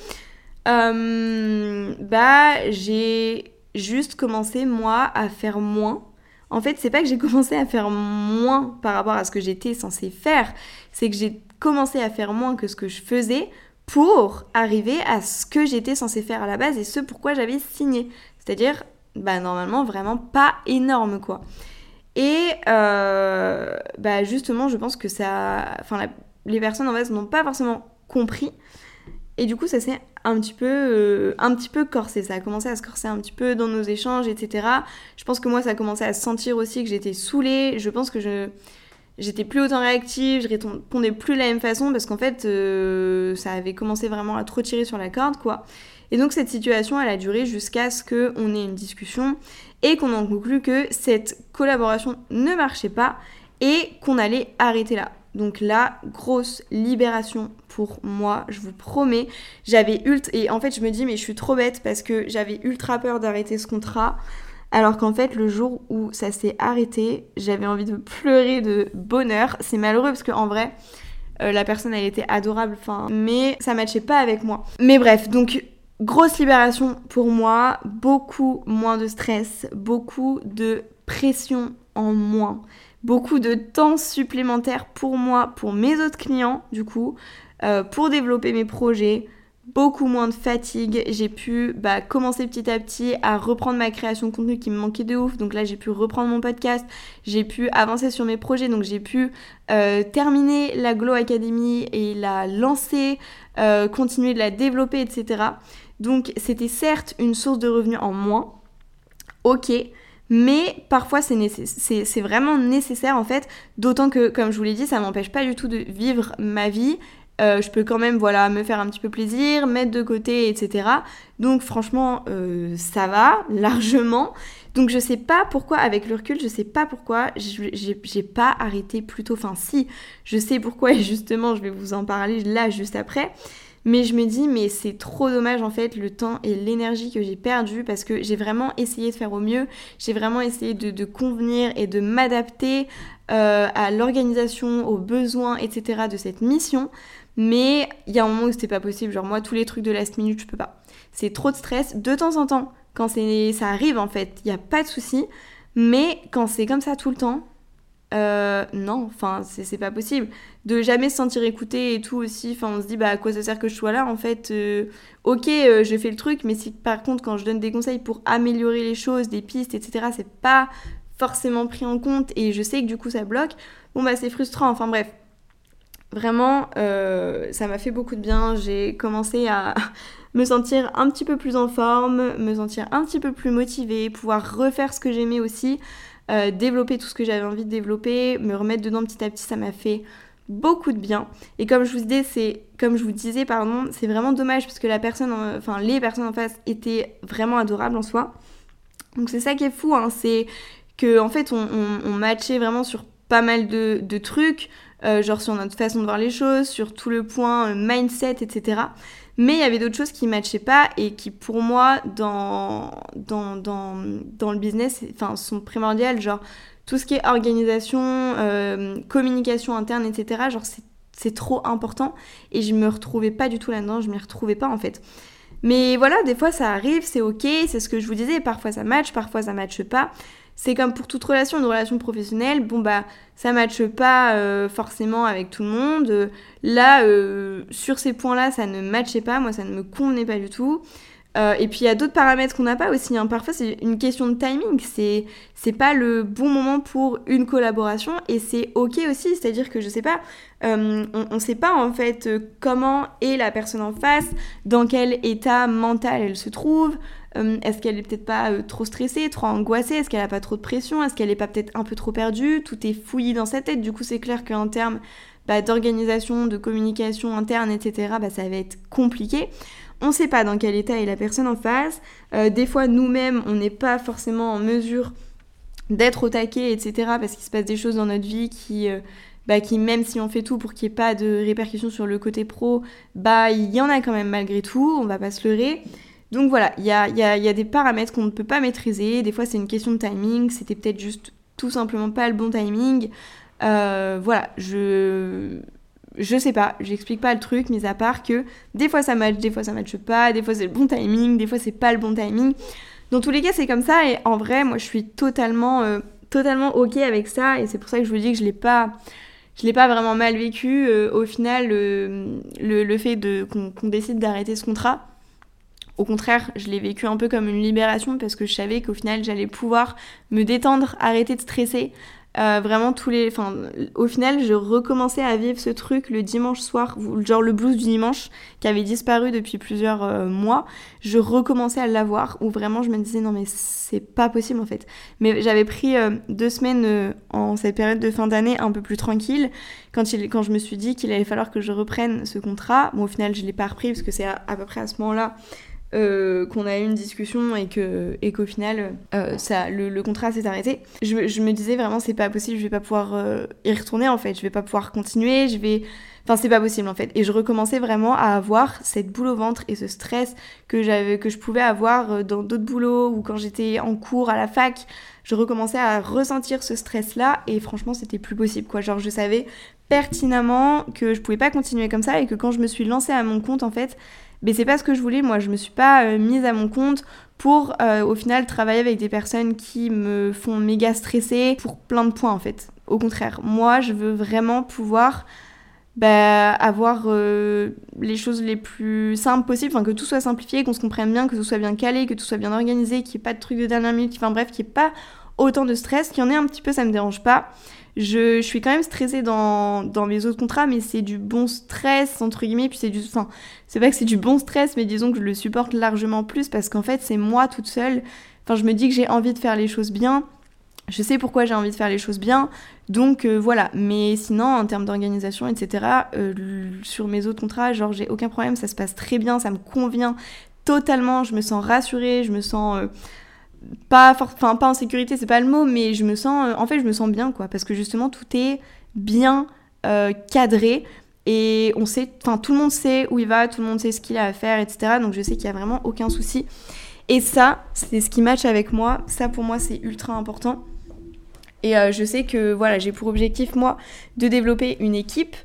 bah, j'ai juste commencé moi à faire moins en fait, c'est pas que j'ai commencé à faire moins par rapport à ce que j'étais censée faire, c'est que j'ai commencé à faire moins que ce que je faisais pour arriver à ce que j'étais censée faire à la base et ce pourquoi j'avais signé. C'est-à-dire, bah normalement, vraiment pas énorme quoi. Et euh, bah justement, je pense que ça. Enfin, les personnes en face n'ont pas forcément compris. Et du coup, ça s'est un petit peu, euh, un petit peu corsé. Ça a commencé à se corser un petit peu dans nos échanges, etc. Je pense que moi, ça a commencé à se sentir aussi que j'étais saoulée. Je pense que je j'étais plus autant réactive, je répondais plus de la même façon parce qu'en fait, euh, ça avait commencé vraiment à trop tirer sur la corde, quoi. Et donc cette situation, elle a duré jusqu'à ce qu'on ait une discussion et qu'on en conclue que cette collaboration ne marchait pas et qu'on allait arrêter là. Donc là, grosse libération pour moi, je vous promets. J'avais ultra... Et en fait, je me dis, mais je suis trop bête parce que j'avais ultra peur d'arrêter ce contrat. Alors qu'en fait, le jour où ça s'est arrêté, j'avais envie de pleurer de bonheur. C'est malheureux parce qu'en vrai, euh, la personne, elle était adorable, mais ça matchait pas avec moi. Mais bref, donc grosse libération pour moi, beaucoup moins de stress, beaucoup de pression en moins, beaucoup de temps supplémentaire pour moi, pour mes autres clients, du coup, euh, pour développer mes projets, beaucoup moins de fatigue. J'ai pu bah, commencer petit à petit à reprendre ma création de contenu qui me manquait de ouf. Donc là, j'ai pu reprendre mon podcast, j'ai pu avancer sur mes projets. Donc j'ai pu euh, terminer la Glow Academy et la lancer, euh, continuer de la développer, etc. Donc c'était certes une source de revenus en moins. Ok. Mais parfois c'est vraiment nécessaire en fait, d'autant que comme je vous l'ai dit, ça m'empêche pas du tout de vivre ma vie euh, je peux quand même voilà me faire un petit peu plaisir, mettre de côté, etc. Donc franchement, euh, ça va largement. Donc je sais pas pourquoi, avec le recul, je sais pas pourquoi j'ai pas arrêté plus tôt. Enfin si, je sais pourquoi et justement je vais vous en parler là juste après. Mais je me dis, mais c'est trop dommage en fait le temps et l'énergie que j'ai perdu parce que j'ai vraiment essayé de faire au mieux, j'ai vraiment essayé de, convenir et de m'adapter euh, à l'organisation, aux besoins, etc. de cette mission. Mais il y a un moment où c'était pas possible. Genre, moi, tous les trucs de last minute, je peux pas. C'est trop de stress. De temps en temps, quand ça arrive, en fait, il n'y a pas de souci. Mais quand c'est comme ça tout le temps, euh, non, enfin, c'est pas possible. De jamais se sentir écouté et tout aussi. Enfin, on se dit, bah, à quoi ça sert que je sois là En fait, euh, ok, euh, je fais le truc, mais si par contre, quand je donne des conseils pour améliorer les choses, des pistes, etc., c'est pas forcément pris en compte et je sais que du coup ça bloque, bon, bah, c'est frustrant. Enfin, bref. Vraiment, ça m'a fait beaucoup de bien. J'ai commencé à me sentir un petit peu plus en forme, me sentir un petit peu plus motivée, pouvoir refaire ce que j'aimais aussi, euh, développer tout ce que j'avais envie de développer, me remettre dedans petit à petit, ça m'a fait beaucoup de bien. Et comme je vous disais, c'est comme je vous disais, pardon, c'est vraiment dommage parce que la personne, enfin les personnes en face étaient vraiment adorables en soi. Donc c'est ça qui est fou, hein, c'est que en fait on, matchait vraiment sur pas mal de, de trucs. Euh, genre sur notre façon de voir les choses, sur tout le point euh, mindset, etc. Mais il y avait d'autres choses qui ne matchaient pas et qui, pour moi, dans, dans, dans, le business, sont primordiales. Genre, tout ce qui est organisation, euh, communication interne, etc. Genre, c'est trop important. Et je me retrouvais pas du tout là-dedans. Je m'y retrouvais pas, en fait. Mais voilà, des fois, ça arrive, c'est ok. C'est ce que je vous disais. Parfois, ça match, parfois, ça matche pas c'est comme pour toute relation, une relation professionnelle, bon bah ça matche pas euh, forcément avec tout le monde. Là, euh, sur ces points-là, ça ne matchait pas, moi ça ne me convenait pas du tout. Euh, et puis il y a d'autres paramètres qu'on n'a pas aussi. Hein. Parfois c'est une question de timing. C'est pas le bon moment pour une collaboration et c'est ok aussi. C'est-à-dire que je sais pas, on, on sait pas en fait comment est la personne en face, dans quel état mental elle se trouve. Euh, est-ce qu'elle est peut-être pas euh, trop stressée, trop angoissée? Est-ce qu'elle a pas trop de pression? Est-ce qu'elle est pas peut-être un peu trop perdue? Tout est fouillis dans sa tête. Du coup, c'est clair qu'en termes bah, d'organisation, de communication interne, etc., bah, ça va être compliqué. On ne sait pas dans quel état est la personne en face. Euh, des fois, nous-mêmes, on n'est pas forcément en mesure d'être au taquet, etc., parce qu'il se passe des choses dans notre vie qui, bah, même si on fait tout pour qu'il n'y ait pas de répercussions sur le côté pro, il y en a quand même malgré tout, on va pas se leurrer. Donc voilà, il y a, des paramètres qu'on ne peut pas maîtriser. Des fois, c'est une question de timing. C'était peut-être juste tout simplement pas le bon timing. Euh, voilà, je. Je sais pas, j'explique pas le truc, mis à part que des fois ça match, des fois ça matche pas, des fois c'est le bon timing, des fois c'est pas le bon timing. Dans tous les cas, c'est comme ça et en vrai, moi je suis totalement, euh, totalement ok avec ça et c'est pour ça que je vous dis que je l'ai pas, pas vraiment mal vécu. Euh, au final, le, fait qu'on décide d'arrêter ce contrat, Au contraire, je l'ai vécu un peu comme une libération parce que je savais qu'au final, j'allais pouvoir me détendre, arrêter de stresser, euh, vraiment tous les enfin au final je recommençais à vivre ce truc le dimanche soir genre le blues du dimanche qui avait disparu depuis plusieurs euh, mois. Je recommençais à l'avoir où vraiment je me disais non mais c'est pas possible en fait. Mais j'avais pris euh, deux semaines en cette période de fin d'année un peu plus tranquille. Quand il quand je me suis dit qu'il allait falloir que je reprenne ce contrat bon au final je l'ai pas repris parce que c'est à, peu près à ce moment là euh, qu'on a eu une discussion et que et qu'au final euh, ça le, contrat s'est arrêté. Je, me disais vraiment c'est pas possible je vais pas pouvoir euh, y retourner en fait. Je vais pas pouvoir continuer je vais enfin c'est pas possible en fait. Et je recommençais vraiment à avoir cette boule au ventre et ce stress que j'avais que je pouvais avoir dans d'autres boulots ou quand j'étais en cours à la fac. Je recommençais à ressentir ce stress là et franchement c'était plus possible quoi. Genre je savais pertinemment que je pouvais pas continuer comme ça et que quand je me suis lancée à mon compte en fait mais c'est pas ce que je voulais. Moi, je me suis pas euh, mise à mon compte pour euh, au final travailler avec des personnes qui me font méga stresser pour plein de points en fait. Au contraire, moi, je veux vraiment pouvoir bah, avoir euh, les choses les plus simples possibles, enfin que tout soit simplifié, qu'on se comprenne bien, que tout soit bien calé, que tout soit bien organisé, qu'il n'y ait pas de trucs de dernière minute, enfin bref, qu'il n'y ait pas autant de stress, qu'il y en ait un petit peu, ça me dérange pas. Je, suis quand même stressée dans, dans mes autres contrats, mais c'est du bon stress, entre guillemets, puis c'est du... Enfin, c'est pas que c'est du bon stress, mais disons que je le supporte largement plus, parce qu'en fait, c'est moi toute seule. Enfin, je me dis que j'ai envie de faire les choses bien, je sais pourquoi j'ai envie de faire les choses bien, donc euh, voilà. Mais sinon, en termes d'organisation, etc., euh, sur mes autres contrats, genre, j'ai aucun problème, ça se passe très bien, ça me convient totalement, je me sens rassurée, je me sens... Euh, pas enfin pas en sécurité c'est pas le mot mais je me sens en fait je me sens bien quoi parce que justement tout est bien euh, cadré et on sait enfin tout le monde sait où il va tout le monde sait ce qu'il a à faire etc donc je sais qu'il y a vraiment aucun souci. Et ça c'est ce qui match avec moi. Ça pour moi c'est ultra important. Et euh, je sais que voilà j'ai pour objectif moi de développer une équipe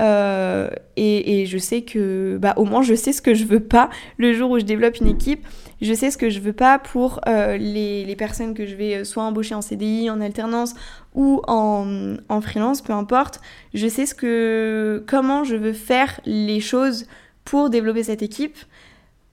euh, et, je sais que bah au moins je sais ce que je veux pas le jour où je développe une équipe je sais ce que je veux pas pour euh, les, les, personnes que je vais euh, soit embaucher en CDI, en alternance ou en, en freelance, peu importe. Je sais ce que, comment je veux faire les choses pour développer cette équipe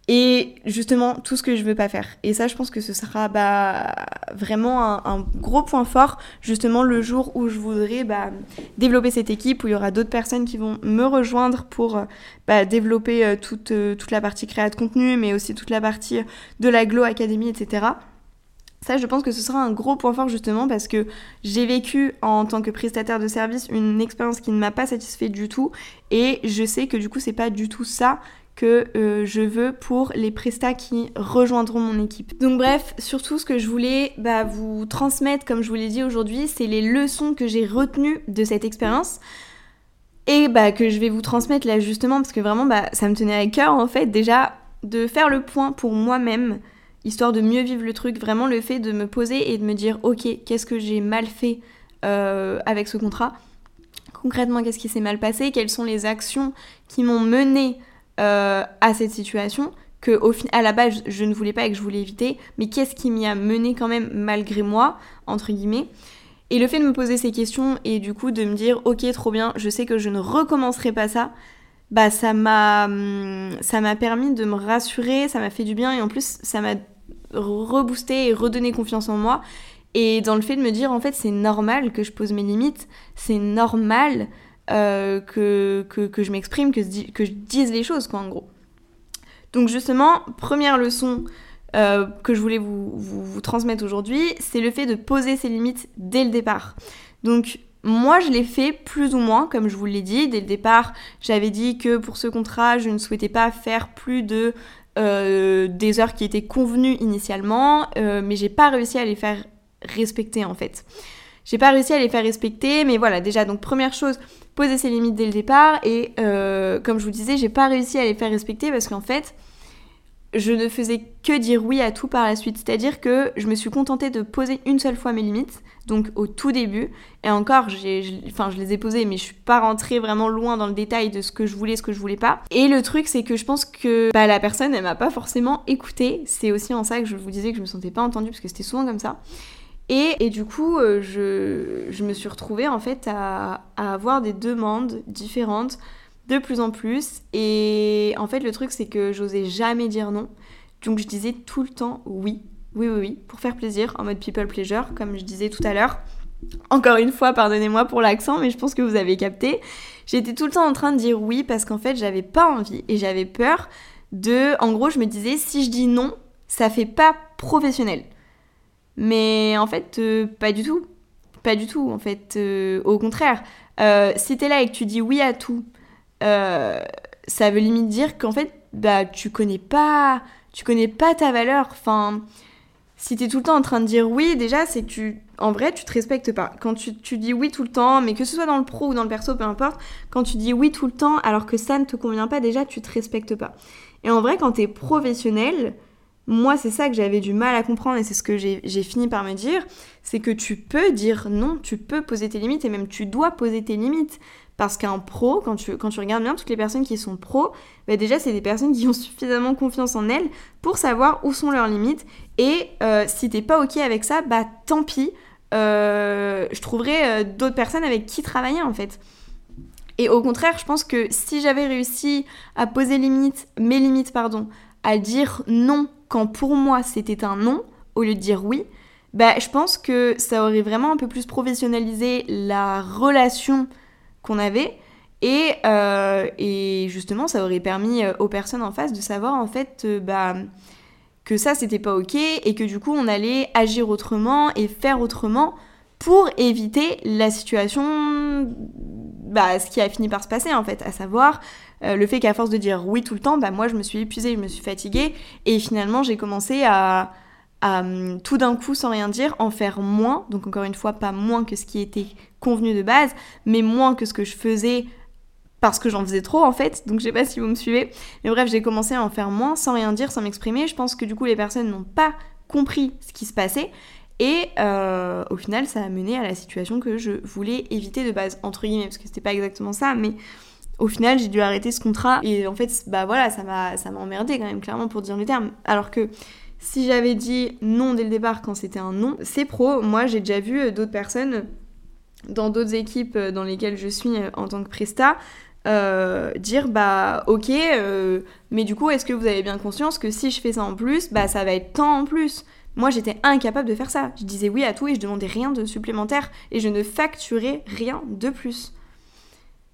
et justement tout ce que je veux pas faire. Et ça, je pense que ce sera bah, vraiment un, gros point fort, justement le jour où je voudrais bah, développer cette équipe, où il y aura d'autres personnes qui vont me rejoindre pour bah, développer euh, toute, euh, toute la partie créa de contenu, mais aussi toute la partie de la Glow Academy, etc. Ça, je pense que ce sera un gros point fort justement parce que j'ai vécu en tant que prestataire de service une expérience qui ne m'a pas satisfait du tout et je sais que du coup c'est pas du tout ça que euh, je veux pour les prestats qui rejoindront mon équipe. Donc bref, surtout ce que je voulais bah, vous transmettre, comme je vous l'ai dit aujourd'hui, c'est les leçons que j'ai retenues de cette expérience. Et bah, que je vais vous transmettre là justement parce que vraiment bah, ça me tenait à cœur en fait déjà de faire le point pour moi-même histoire de mieux vivre le truc, vraiment le fait de me poser et de me dire ok qu'est-ce que j'ai mal fait euh, avec ce contrat, concrètement qu'est-ce qui s'est mal passé, quelles sont les actions qui m'ont mené euh, à cette situation que au à la base je ne voulais pas et que je voulais éviter, mais qu'est-ce qui m'y a mené quand même malgré moi entre guillemets? Et le fait de me poser ces questions et du coup de me dire ok trop bien, je sais que je ne recommencerai pas ça, bah ça m'a hum, ça m'a permis de me rassurer, ça m'a fait du bien et en plus ça m'a reboosté et redonné confiance en moi. Et dans le fait de me dire en fait c'est normal que je pose mes limites, c'est normal euh, que, je m'exprime, que, je dise les choses, quoi, en gros. Donc justement, première leçon euh, que je voulais vous, vous, transmettre aujourd'hui, c'est le fait de poser ses limites dès le départ. Donc moi, je l'ai fait plus ou moins, comme je vous l'ai dit. Dès le départ, j'avais dit que pour ce contrat, je ne souhaitais pas faire plus de euh, des heures qui étaient convenues initialement, mais j'ai pas réussi à les faire respecter en fait. J'ai pas réussi à les faire respecter, mais voilà, déjà, donc première chose, poser ses limites dès le départ, et euh, comme je vous disais, j'ai pas réussi à les faire respecter parce qu'en fait, je ne faisais que dire oui à tout par la suite. C'est-à-dire que je me suis contentée de poser une seule fois mes limites, donc au tout début. Et encore, j'ai, enfin, je les ai posées, mais je suis pas rentrée vraiment loin dans le détail de ce que je voulais, ce que je voulais pas. Et le truc, c'est que je pense que bah, la personne, elle m'a pas forcément écoutée. C'est aussi en ça que je vous disais que je me sentais pas entendue, parce que c'était souvent comme ça. Et, du coup, euh, je, me suis retrouvée en fait à, avoir des demandes différentes de plus en plus. Et en fait, le truc, c'est que j'osais jamais dire non. Donc je disais tout le temps oui, oui, oui, oui, pour faire plaisir, en mode people pleasure, comme je disais tout à l'heure. Encore une fois, pardonnez-moi pour l'accent, mais je pense que vous avez capté. J'étais tout le temps en train de dire oui parce qu'en fait, j'avais pas envie et j'avais peur de. En gros, je me disais, si je dis non, ça fait pas professionnel. Mais en fait, euh, pas du tout. Pas du tout, en fait. Euh, au contraire, euh, si t'es là et que tu dis oui à tout, ça veut limite dire qu'en fait, bah, tu connais pas, tu connais pas ta valeur. Enfin, si t'es tout le temps en train de dire oui, déjà, c'est que tu, en vrai, tu te respectes pas. Quand tu, tu, dis oui tout le temps, mais que ce soit dans le pro ou dans le perso, peu importe, quand tu dis oui tout le temps alors que ça ne te convient pas, déjà, tu te respectes pas. Et en vrai, quand t'es professionnel, moi, c'est ça que j'avais du mal à comprendre et c'est ce que j'ai fini par me dire, c'est que tu peux dire non, tu peux poser tes limites et même tu dois poser tes limites. Parce qu'un pro, quand tu, regardes bien toutes les personnes qui sont pros, bah déjà c'est des personnes qui ont suffisamment confiance en elles pour savoir où sont leurs limites. Et euh, si t'es pas ok avec ça, bah tant pis, euh, je trouverai euh, d'autres personnes avec qui travailler en fait. Et au contraire, je pense que si j'avais réussi à poser limites, mes limites, pardon, à dire non quand pour moi c'était un non, au lieu de dire oui, bah, je pense que ça aurait vraiment un peu plus professionnalisé la relation qu'on avait. Et, euh, et, justement, ça aurait permis euh, aux personnes en face de savoir en fait euh, bah, que ça c'était pas ok et que du coup on allait agir autrement et faire autrement pour éviter la situation, bah, ce qui a fini par se passer en fait, à savoir le fait qu'à force de dire oui tout le temps, bah, moi je me suis épuisée, je me suis fatiguée et finalement j'ai commencé à, à tout d'un coup, sans rien dire, en faire moins. Donc encore une fois, pas moins que ce qui était convenu de base, mais moins que ce que je faisais parce que j'en faisais trop en fait, donc je sais pas si vous me suivez. Mais bref, j'ai commencé à en faire moins, sans rien dire, sans m'exprimer. Je pense que du coup, les personnes n'ont pas compris ce qui se passait. Et euh, au final, ça a mené à la situation que je voulais éviter de base, entre guillemets, parce que c'était pas exactement ça, mais au final, j'ai dû arrêter ce contrat. Et en fait, bah voilà, ça m'a emmerdé quand même, clairement, pour dire le terme. Alors que si j'avais dit non dès le départ quand c'était un non, c'est pro. Moi, j'ai déjà vu euh, d'autres personnes dans d'autres équipes euh, dans lesquelles je suis euh, en tant que presta dire bah ok mais du coup est-ce que vous avez bien conscience que si je fais ça en plus bah ça va être tant en plus? Moi j'étais incapable de faire ça je disais oui à tout et je demandais rien de supplémentaire et je ne facturais rien de plus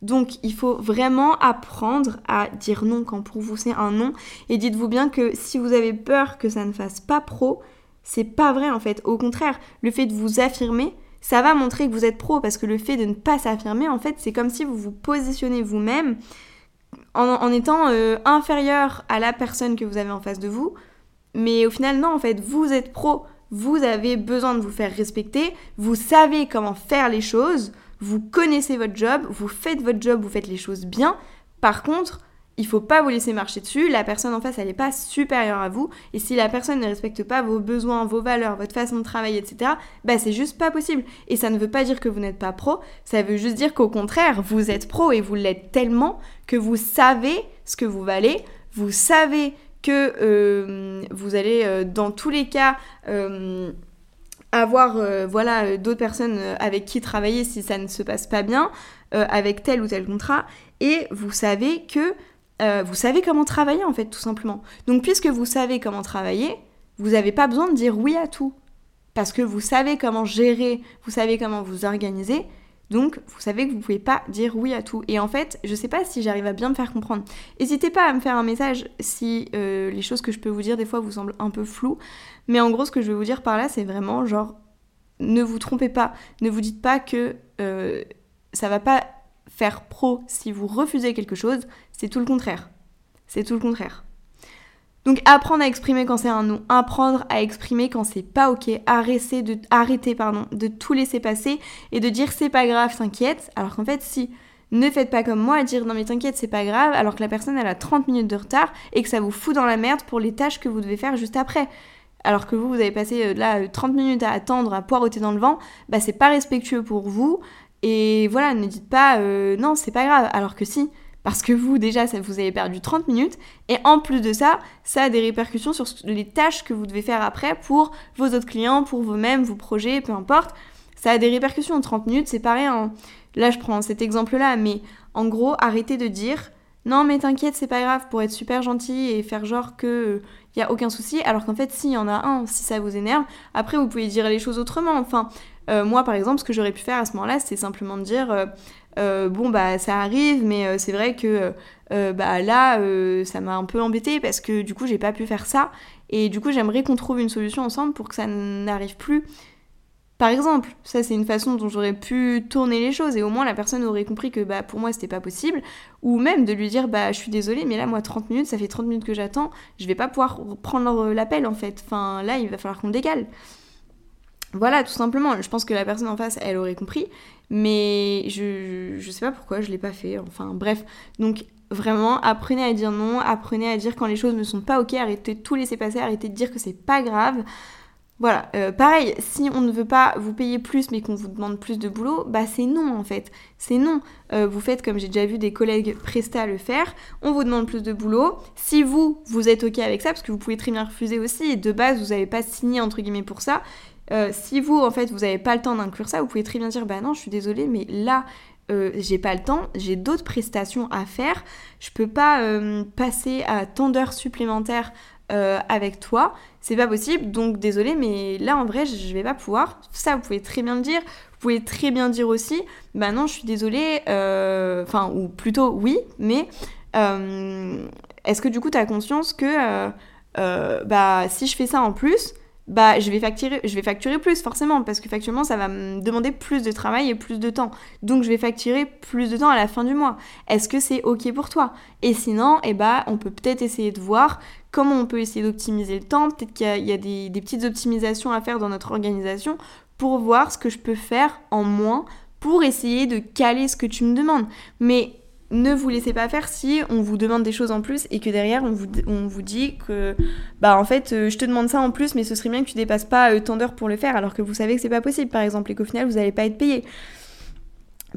donc il faut vraiment apprendre à dire non quand pour vous c'est un non. Et dites-vous bien que si vous avez peur que ça ne fasse pas pro, c'est pas vrai en fait. Au contraire, le fait de vous affirmer, ça va montrer que vous êtes pro parce que le fait de ne pas s'affirmer, en fait, c'est comme si vous vous positionnez vous-même en, étant euh, inférieur à la personne que vous avez en face de vous. Mais au final, non, en fait, vous êtes pro. Vous avez besoin de vous faire respecter. Vous savez comment faire les choses vous connaissez votre job, vous faites votre job, vous faites les choses bien. Par contre, il faut pas vous laisser marcher dessus. La personne en face, elle n'est pas supérieure à vous. Et si la personne ne respecte pas vos besoins, vos valeurs, votre façon de travailler, etc., bah c'est juste pas possible. Et ça ne veut pas dire que vous n'êtes pas pro. Ça veut juste dire qu'au contraire, vous êtes pro et vous l'êtes tellement que vous savez ce que vous valez. Vous savez que euh, vous allez, euh, dans tous les cas, euh, avoir euh, voilà euh, d'autres personnes euh, avec qui travailler si ça ne se passe pas bien avec tel ou tel contrat et vous savez que vous savez comment travailler en fait tout simplement. Donc puisque vous savez comment travailler, vous n'avez pas besoin de dire oui à tout parce que vous savez comment gérer, vous savez comment vous organiser. Donc, vous savez que vous pouvez pas dire oui à tout. Et en fait, je sais pas si j'arrive à bien me faire comprendre. N'hésitez pas à me faire un message si les choses que je peux vous dire des fois vous semblent un peu floues. Mais en gros, ce que je veux vous dire par là, c'est vraiment genre, ne vous trompez pas, ne vous dites pas que euh, ça va pas faire pro si vous refusez quelque chose, c'est tout le contraire. C'est tout le contraire. Donc apprendre à exprimer quand c'est un non, apprendre à exprimer quand c'est pas ok, arrêter de, arrêter, pardon, de tout laisser passer et de dire c'est pas grave, t'inquiète, alors qu'en fait si ne faites pas comme moi à dire non mais t'inquiète c'est pas grave alors que la personne elle a 30 minutes de retard et que ça vous fout dans la merde pour les tâches que vous devez faire juste après alors que vous, vous avez passé euh, là 30 euh, minutes à attendre, à poireauter dans le vent, bah c'est pas respectueux pour vous. Et voilà, ne dites pas euh, non, c'est pas grave, alors que si, parce que vous, déjà, vous avez perdu 30 minutes, et en plus de ça, ça a des répercussions sur les tâches que vous devez faire après pour vos autres clients, pour vous-même, vos projets, peu importe. Ça a des répercussions. 30 minutes, c'est pareil. Là, je prends cet exemple-là, mais en gros, arrêtez de dire non mais t'inquiète, c'est pas grave pour être super gentil et faire genre que il y a aucun souci, alors qu'en fait s'il y en a un, si ça vous énerve, après vous pouvez dire les choses autrement. Enfin, euh, moi par exemple, ce que j'aurais pu faire à ce moment-là, c'est simplement de dire euh, euh, bon bah ça arrive, mais c'est vrai que bah là ça m'a un peu embêté parce que du coup j'ai pas pu faire ça et du coup j'aimerais qu'on trouve une solution ensemble pour que ça n'arrive plus. Par exemple, ça c'est une façon dont j'aurais pu tourner les choses et au moins la personne aurait compris que bah pour moi c'était pas possible ou même de lui dire bah je suis désolée mais là moi 30 minutes, ça fait 30 minutes que j'attends, je vais pas pouvoir prendre l'appel en fait. Enfin là, il va falloir qu'on décale. Voilà, tout simplement. Je pense que la personne en face, elle aurait compris, mais je, je sais pas pourquoi je l'ai pas fait. Enfin, bref. Donc, vraiment, apprenez à dire non, apprenez à dire quand les choses ne sont pas ok, arrêtez de tout laisser passer, arrêtez de dire que c'est pas grave. Voilà, euh, pareil, si on ne veut pas vous payer plus mais qu'on vous demande plus de boulot, bah c'est non en fait, c'est non. Euh, vous faites comme j'ai déjà vu des collègues Presta le faire, on vous demande plus de boulot. Si vous, vous êtes ok avec ça, parce que vous pouvez très bien refuser aussi, et de base vous n'avez pas signé entre guillemets pour ça, euh, si vous en fait vous n'avez pas le temps d'inclure ça, vous pouvez très bien dire bah non je suis désolée mais là j'ai pas le temps, j'ai d'autres prestations à faire, je peux pas passer à tant d'heures supplémentaires euh, avec toi, c'est pas possible, donc désolé, mais là en vrai je vais pas pouvoir. Ça vous pouvez très bien le dire. Vous pouvez très bien dire aussi, bah non je suis désolée, euh, enfin ou plutôt oui, mais euh, est-ce que du coup tu as conscience que bah si je fais ça en plus, bah je vais facturer je vais facturer plus forcément parce que factuellement ça va me demander plus de travail et plus de temps. Donc je vais facturer plus de temps à la fin du mois. Est-ce que c'est OK pour toi? Et sinon, eh bah on peut peut-être essayer de voir comment on peut essayer d'optimiser le temps, peut-être qu'il y a, des, des petites optimisations à faire dans notre organisation pour voir ce que je peux faire en moins pour essayer de caler ce que tu me demandes. Mais ne vous laissez pas faire si on vous demande des choses en plus et que derrière on vous, on vous dit que bah en fait euh, je te demande ça en plus mais ce serait bien que tu dépasses pas euh, tant d'heures pour le faire alors que vous savez que c'est pas possible par exemple et qu'au final vous n'allez pas être payé.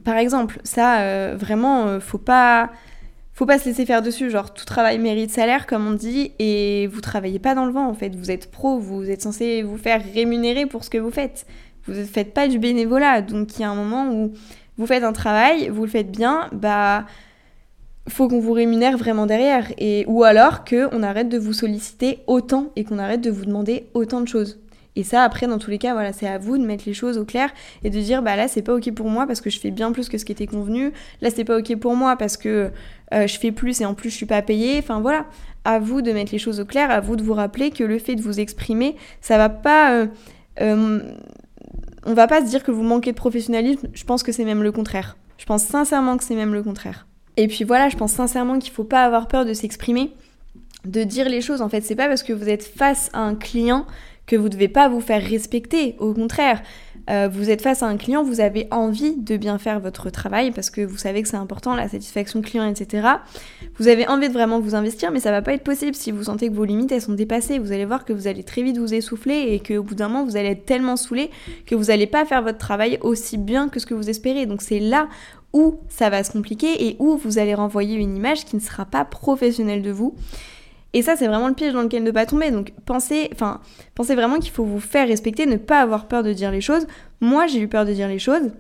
Par exemple, ça euh, vraiment faut pas faut pas se laisser faire dessus, genre tout travail mérite salaire comme on dit et vous travaillez pas dans le vent en fait, vous êtes pro, vous êtes censé vous faire rémunérer pour ce que vous faites. Vous ne faites pas du bénévolat donc il y a un moment où vous faites un travail, vous le faites bien, bah faut qu'on vous rémunère vraiment derrière et ou alors que on arrête de vous solliciter autant et qu'on arrête de vous demander autant de choses. Et ça après dans tous les cas voilà, c'est à vous de mettre les choses au clair et de dire bah là c'est pas OK pour moi parce que je fais bien plus que ce qui était convenu, là c'est pas OK pour moi parce que euh, je fais plus et en plus je suis pas payée. Enfin voilà, à vous de mettre les choses au clair, à vous de vous rappeler que le fait de vous exprimer, ça va pas euh, euh, on va pas se dire que vous manquez de professionnalisme, je pense que c'est même le contraire. Je pense sincèrement que c'est même le contraire. Et puis voilà, je pense sincèrement qu'il faut pas avoir peur de s'exprimer, de dire les choses. En fait, c'est pas parce que vous êtes face à un client que vous devez pas vous faire respecter. Au contraire, euh, vous êtes face à un client, vous avez envie de bien faire votre travail parce que vous savez que c'est important, la satisfaction client, etc. Vous avez envie de vraiment vous investir, mais ça va pas être possible si vous sentez que vos limites sont dépassées. Vous allez voir que vous allez très vite vous essouffler et qu'au bout d'un moment vous allez être tellement saoulé que vous n'allez pas faire votre travail aussi bien que ce que vous espérez. Donc c'est là où ça va se compliquer et où vous allez renvoyer une image qui ne sera pas professionnelle de vous. Et ça, c'est vraiment le piège dans lequel ne pas tomber. Donc pensez, enfin, pensez vraiment qu'il faut vous faire respecter, ne pas avoir peur de dire les choses. Moi, j'ai eu peur de dire les choses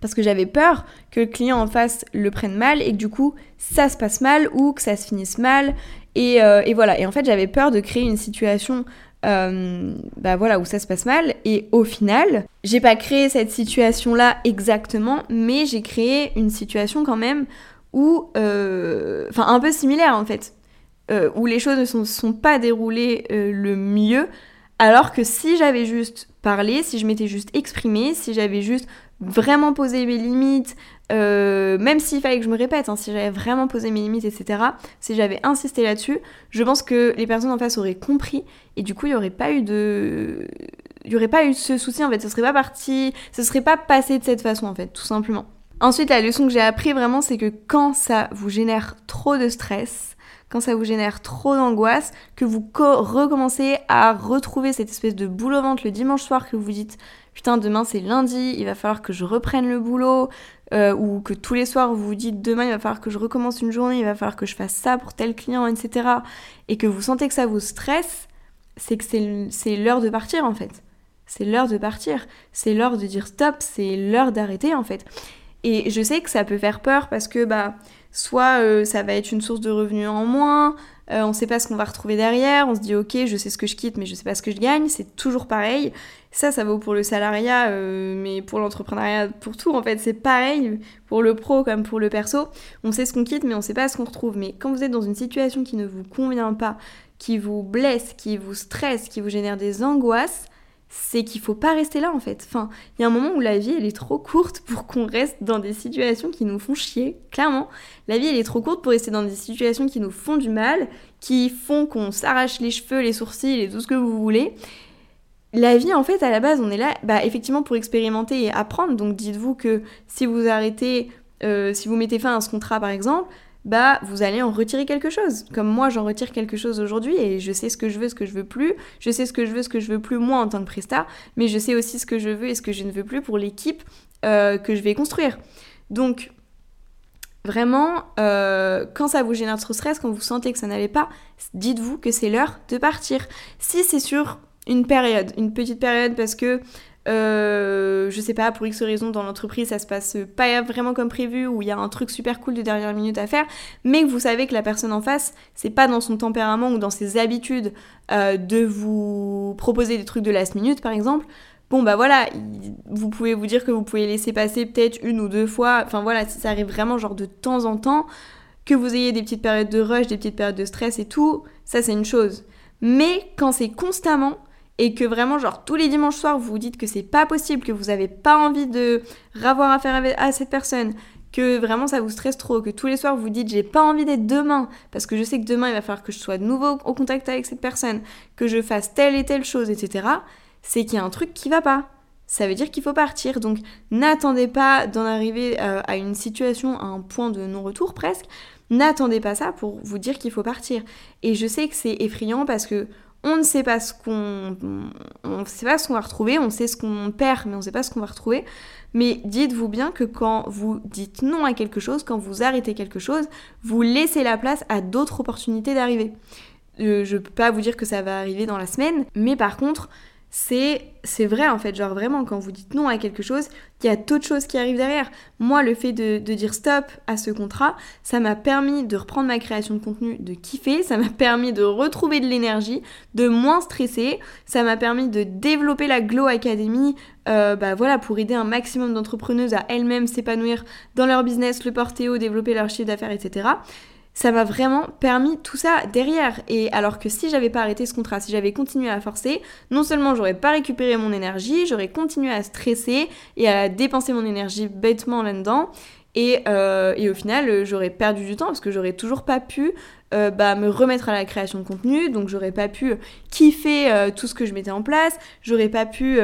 parce que j'avais peur que le client en face le prenne mal et que du coup ça se passe mal ou que ça se finisse mal. Et, euh, voilà. Et en fait, j'avais peur de créer une situation euh, bah voilà, où ça se passe mal. Et au final, j'ai pas créé cette situation-là exactement, mais j'ai créé une situation quand même où, euh, enfin, un peu similaire en fait. Euh, où les choses ne sont, sont pas déroulées euh, le mieux, alors que si j'avais juste parlé, si je m'étais juste exprimée, si j'avais juste vraiment posé mes limites, euh, même s'il fallait que je me répète, hein, si j'avais vraiment posé mes limites, etc., si j'avais insisté là-dessus, je pense que les personnes en face auraient compris et du coup il n'y aurait pas eu de. Il y aurait pas eu ce souci en fait, ce serait pas parti, ce serait pas passé de cette façon en fait, tout simplement. Ensuite, la leçon que j'ai appris vraiment, c'est que quand ça vous génère trop de stress, quand ça vous génère trop d'angoisse, que vous recommencez à retrouver cette espèce de boule au le dimanche soir que vous dites putain demain c'est lundi, il va falloir que je reprenne le boulot, euh, ou que tous les soirs vous vous dites demain il va falloir que je recommence une journée, il va falloir que je fasse ça pour tel client, etc. Et que vous sentez que ça vous stresse, c'est que c'est l'heure de partir en fait. C'est l'heure de partir, c'est l'heure de dire stop, c'est l'heure d'arrêter en fait. Et je sais que ça peut faire peur parce que bah soit euh, ça va être une source de revenus en moins, euh, on ne sait pas ce qu'on va retrouver derrière, on se dit ok, je sais ce que je quitte, mais je sais pas ce que je gagne, c'est toujours pareil. Ça, ça vaut pour le salariat, euh, mais pour l'entrepreneuriat, pour tout en fait, c'est pareil, pour le pro comme pour le perso. On sait ce qu'on quitte, mais on sait pas ce qu'on retrouve. Mais quand vous êtes dans une situation qui ne vous convient pas, qui vous blesse, qui vous stresse, qui vous génère des angoisses, c'est qu'il faut pas rester là en fait. Enfin, il y a un moment où la vie elle est trop courte pour qu'on reste dans des situations qui nous font chier, clairement. La vie elle est trop courte pour rester dans des situations qui nous font du mal, qui font qu'on s'arrache les cheveux, les sourcils et tout ce que vous voulez. La vie en fait à la base on est là bah, effectivement pour expérimenter et apprendre. Donc dites-vous que si vous arrêtez, euh, si vous mettez fin à ce contrat par exemple, bah vous allez en retirer quelque chose. Comme moi j'en retire quelque chose aujourd'hui et je sais ce que je veux, ce que je veux plus, je sais ce que je veux, ce que je veux plus moi en tant que presta, mais je sais aussi ce que je veux et ce que je ne veux plus pour l'équipe euh, que je vais construire. Donc vraiment, euh, quand ça vous génère trop stress, quand vous sentez que ça n'allait pas, dites-vous que c'est l'heure de partir. Si c'est sur une période, une petite période parce que euh, je sais pas, pour X raisons dans l'entreprise, ça se passe pas vraiment comme prévu, ou il y a un truc super cool de dernière minute à faire, mais vous savez que la personne en face, c'est pas dans son tempérament ou dans ses habitudes euh, de vous proposer des trucs de last minute, par exemple. Bon bah voilà, vous pouvez vous dire que vous pouvez laisser passer peut-être une ou deux fois, enfin voilà, si ça arrive vraiment genre de temps en temps, que vous ayez des petites périodes de rush, des petites périodes de stress et tout, ça c'est une chose. Mais quand c'est constamment, et que vraiment, genre, tous les dimanches soirs, vous vous dites que c'est pas possible, que vous n'avez pas envie de ravoir affaire à cette personne, que vraiment ça vous stresse trop, que tous les soirs vous dites j'ai pas envie d'être demain, parce que je sais que demain il va falloir que je sois de nouveau au contact avec cette personne, que je fasse telle et telle chose, etc., c'est qu'il y a un truc qui va pas. Ça veut dire qu'il faut partir. Donc n'attendez pas d'en arriver euh, à une situation, à un point de non-retour presque. N'attendez pas ça pour vous dire qu'il faut partir. Et je sais que c'est effrayant parce que on ne sait pas ce qu'on on sait pas ce qu'on va retrouver, on sait ce qu'on perd mais on ne sait pas ce qu'on va retrouver. Mais dites-vous bien que quand vous dites non à quelque chose, quand vous arrêtez quelque chose, vous laissez la place à d'autres opportunités d'arriver. Euh, je ne peux pas vous dire que ça va arriver dans la semaine, mais par contre, c'est c'est vrai en fait. Genre vraiment quand vous dites non à quelque chose il y a d'autres choses qui arrivent derrière. Moi le fait de, de dire stop à ce contrat ça m'a permis de reprendre ma création de contenu de kiffer. Ça m'a permis de retrouver de l'énergie de moins stresser. Ça m'a permis de développer la Glow Academy euh, bah voilà pour aider un maximum d'entrepreneuses à elles-mêmes s'épanouir dans leur business le porter haut développer leur chiffre d'affaires etc ça m'a vraiment permis tout ça derrière. Et alors que si j'avais pas arrêté ce contrat, si j'avais continué à forcer, non seulement j'aurais pas récupéré mon énergie, j'aurais continué à stresser et à dépenser mon énergie bêtement là-dedans. Et, euh, au final, j'aurais perdu du temps parce que j'aurais toujours pas pu euh, bah, me remettre à la création de contenu, donc j'aurais pas pu kiffer euh, tout ce que je mettais en place, j'aurais pas pu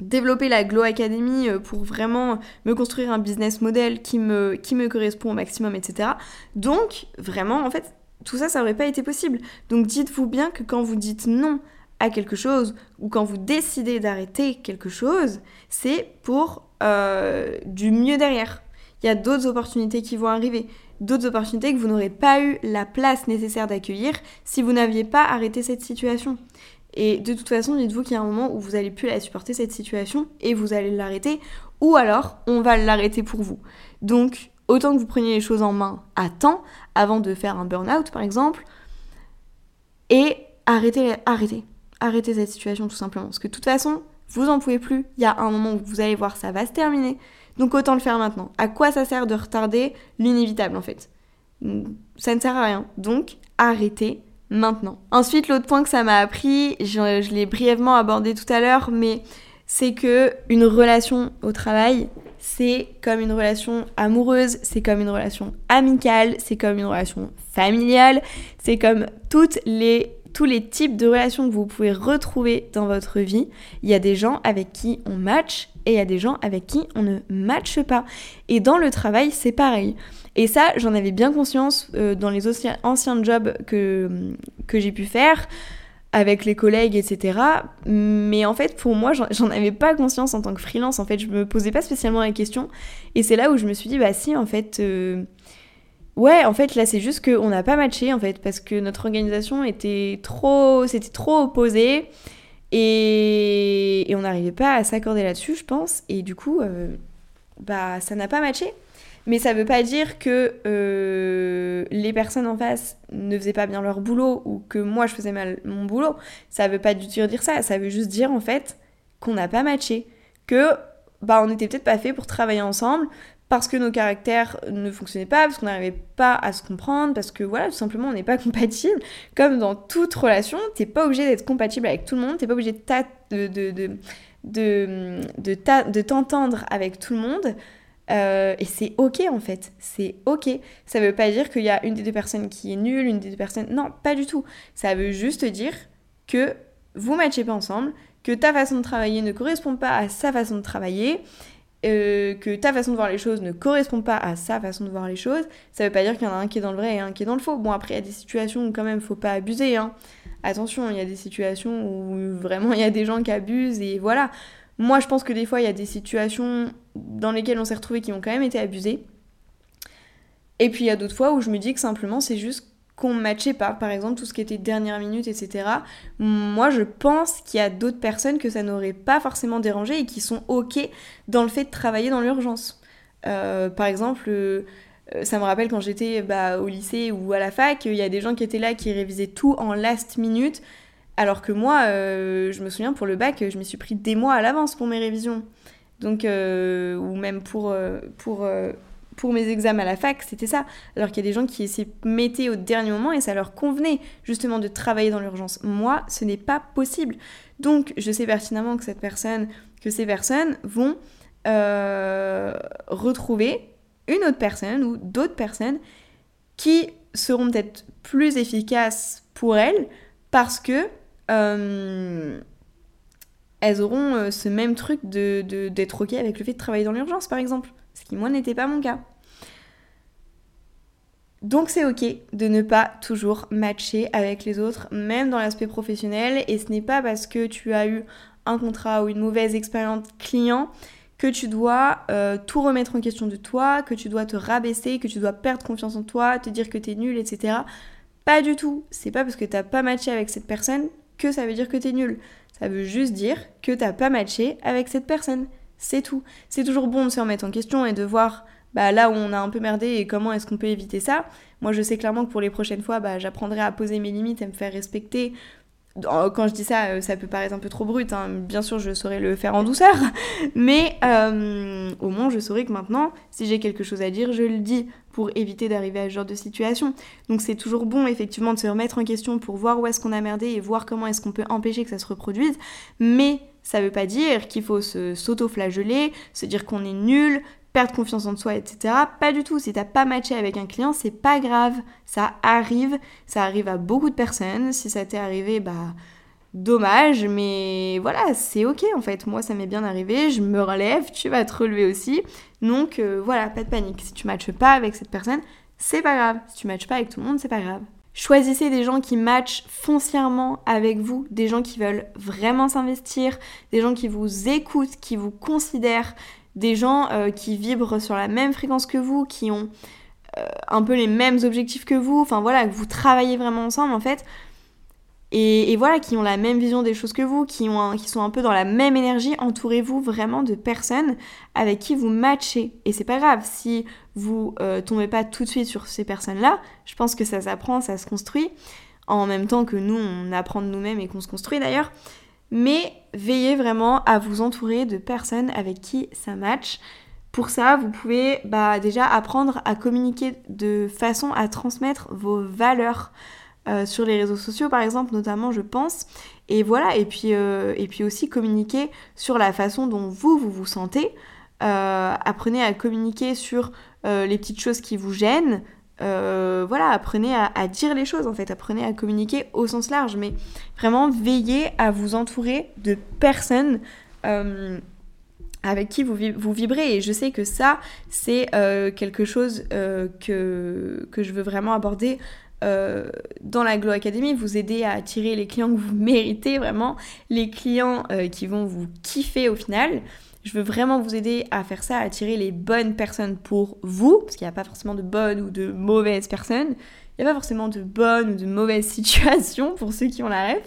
développer la Glow Academy euh, pour vraiment me construire un business model qui me, qui me correspond au maximum, etc. Donc, vraiment, en fait, tout ça, ça n'aurait pas été possible. Donc, dites-vous bien que quand vous dites non à quelque chose ou quand vous décidez d'arrêter quelque chose, c'est pour euh, du mieux derrière. Il y a d'autres opportunités qui vont arriver, d'autres opportunités que vous n'aurez pas eu la place nécessaire d'accueillir si vous n'aviez pas arrêté cette situation. Et de toute façon, dites-vous qu'il y a un moment où vous n'allez plus la supporter cette situation et vous allez l'arrêter, ou alors on va l'arrêter pour vous. Donc, autant que vous preniez les choses en main à temps, avant de faire un burn-out par exemple, et arrêtez, arrêtez, arrêtez cette situation tout simplement. Parce que de toute façon, vous en pouvez plus, il y a un moment où vous allez voir ça va se terminer, donc autant le faire maintenant. À quoi ça sert de retarder? L'inévitable en fait Ça ne sert à rien. Donc arrêtez maintenant. Ensuite, l'autre point que ça m'a appris, je, l'ai brièvement abordé tout à l'heure, mais c'est que une relation au travail, c'est comme une relation amoureuse, c'est comme une relation amicale, c'est comme une relation familiale, c'est comme toutes les tous les types de relations que vous pouvez retrouver dans votre vie. Il y a des gens avec qui on match et il y a des gens avec qui on ne matche pas. Et dans le travail, c'est pareil. Et ça, j'en avais bien conscience euh, dans les anciens jobs que, que j'ai pu faire avec les collègues, etc. Mais en fait, pour moi, j'en avais pas conscience en tant que freelance. En fait, je me posais pas spécialement la question. Et c'est là où je me suis dit, bah si, en fait, euh, ouais, en fait, là, c'est juste qu'on n'a pas matché, en fait, parce que notre organisation était trop, c'était trop opposé. Et, et on n'arrivait pas à s'accorder là-dessus, je pense. Et du coup, euh, bah ça n'a pas matché. Mais ça veut pas dire que euh, les personnes en face ne faisaient pas bien leur boulot ou que moi je faisais mal mon boulot. Ça veut pas du tout dire ça. Ça veut juste dire en fait qu'on n'a pas matché. Que bah on n'était peut-être pas fait pour travailler ensemble parce que nos caractères ne fonctionnaient pas, parce qu'on n'arrivait pas à se comprendre, parce que voilà, tout simplement on n'est pas compatible. Comme dans toute relation, t'es pas obligé d'être compatible avec tout le monde, t'es pas obligé de, t'entendre avec tout le monde. Euh, et c'est ok en fait, c'est ok. Ça veut pas dire qu'il y a une des deux personnes qui est nulle, une des deux personnes. Non, pas du tout. Ça veut juste dire que vous matchez pas ensemble, que ta façon de travailler ne correspond pas à sa façon de travailler, euh, que ta façon de voir les choses ne correspond pas à sa façon de voir les choses. Ça veut pas dire qu'il y en a un qui est dans le vrai et un qui est dans le faux. Bon, après, il y a des situations où quand même faut pas abuser. Hein. Attention, il y a des situations où vraiment il y a des gens qui abusent et voilà. Moi, je pense que des fois, il y a des situations dans lesquelles on s'est retrouvé qui ont quand même été abusées. Et puis, il y a d'autres fois où je me dis que simplement, c'est juste qu'on matchait pas. Par exemple, tout ce qui était dernière minute, etc. Moi, je pense qu'il y a d'autres personnes que ça n'aurait pas forcément dérangé et qui sont OK dans le fait de travailler dans l'urgence. Euh, par exemple, euh, ça me rappelle quand j'étais bah, au lycée ou à la fac, il y a des gens qui étaient là qui révisaient tout en last minute. Alors que moi, euh, je me souviens pour le bac, je me suis pris des mois à l'avance pour mes révisions. Donc, euh, ou même pour, euh, pour mes examens à la fac, c'était ça. Alors qu'il y a des gens qui s'y mettaient au dernier moment et ça leur convenait justement de travailler dans l'urgence. Moi, ce n'est pas possible. Donc, je sais pertinemment que cette personne, que ces personnes vont retrouver une autre personne ou d'autres personnes qui seront peut-être plus efficaces pour elles parce que euh, elles auront euh, ce même truc de, d'être ok avec le fait de travailler dans l'urgence, par exemple. Ce qui, moi, n'était pas mon cas. Donc c'est ok de ne pas toujours matcher avec les autres, même dans l'aspect professionnel, et ce n'est pas parce que tu as eu un contrat ou une mauvaise expérience client que tu dois euh, tout remettre en question de toi, que tu dois te rabaisser, que tu dois perdre confiance en toi, te dire que t'es nul, etc. Pas du tout. C'est pas parce que t'as pas matché avec cette personne que ça veut dire que t'es nul. Ça veut juste dire que t'as pas matché avec cette personne. C'est tout. C'est toujours bon de se remettre en question et de voir bah, là où on a un peu merdé et comment est-ce qu'on peut éviter ça. Moi, je sais clairement que pour les prochaines fois, bah, j'apprendrai à poser mes limites, à me faire respecter, quand je dis ça, euh, ça peut paraître un peu trop brut. Hein. Bien sûr, je saurais le faire en douceur. Mais euh, au moins, je saurais que maintenant, si j'ai quelque chose à dire, je le dis pour éviter d'arriver à ce genre de situation. Donc c'est toujours bon, effectivement, de se remettre en question pour voir où est-ce qu'on a merdé et voir comment est-ce qu'on peut empêcher que ça se reproduise. Mais ça veut pas dire qu'il faut se s'auto-flageller, se dire qu'on est nul, perdre confiance en soi, etc. Pas du tout. Si t'as pas matché avec un client, c'est pas grave. Ça arrive. Ça arrive à beaucoup de personnes. Si ça t'est arrivé, bah dommage, mais voilà, c'est ok en fait. Moi, ça m'est bien arrivé. Je me relève. Tu vas te relever aussi. Donc euh, voilà, pas de panique. Si tu matches pas avec cette personne, c'est pas grave. Si tu matches pas avec tout le monde, c'est pas grave. Choisissez des gens qui matchent foncièrement avec vous, des gens qui veulent vraiment s'investir, des gens qui vous écoutent, qui vous considèrent, des gens euh, qui vibrent sur la même fréquence que vous, qui ont euh, un peu les mêmes objectifs que vous, enfin voilà, que vous travaillez vraiment ensemble en fait. Et, voilà, qui ont la même vision des choses que vous, qui, ont qui sont un peu dans la même énergie, entourez-vous vraiment de personnes avec qui vous matchez. Et c'est pas grave si vous euh, tombez pas tout de suite sur ces personnes-là, je pense que ça s'apprend, ça se construit, en même temps que nous, on apprend de nous-mêmes et qu'on se construit d'ailleurs. Mais veillez vraiment à vous entourer de personnes avec qui ça match. Pour ça, vous pouvez bah, déjà apprendre à communiquer de façon à transmettre vos valeurs euh, sur les réseaux sociaux, par exemple, notamment, je pense. Et voilà, et puis, euh, aussi communiquer sur la façon dont vous, vous vous sentez. Euh, apprenez à communiquer sur les petites choses qui vous gênent, euh, voilà, apprenez à, dire les choses en fait, apprenez à communiquer au sens large, mais vraiment veillez à vous entourer de personnes euh, avec qui vous, vibrez. Et je sais que ça, c'est euh, quelque chose que, que je veux vraiment aborder. dans la Glow Academy, vous aider à attirer les clients que vous méritez vraiment, les clients qui vont vous kiffer au final. Je veux vraiment vous aider à faire ça, à attirer les bonnes personnes pour vous, parce qu'il n'y a pas forcément de bonnes ou de mauvaises personnes. Il n'y a pas forcément de bonnes ou de mauvaises situations pour ceux qui ont la ref.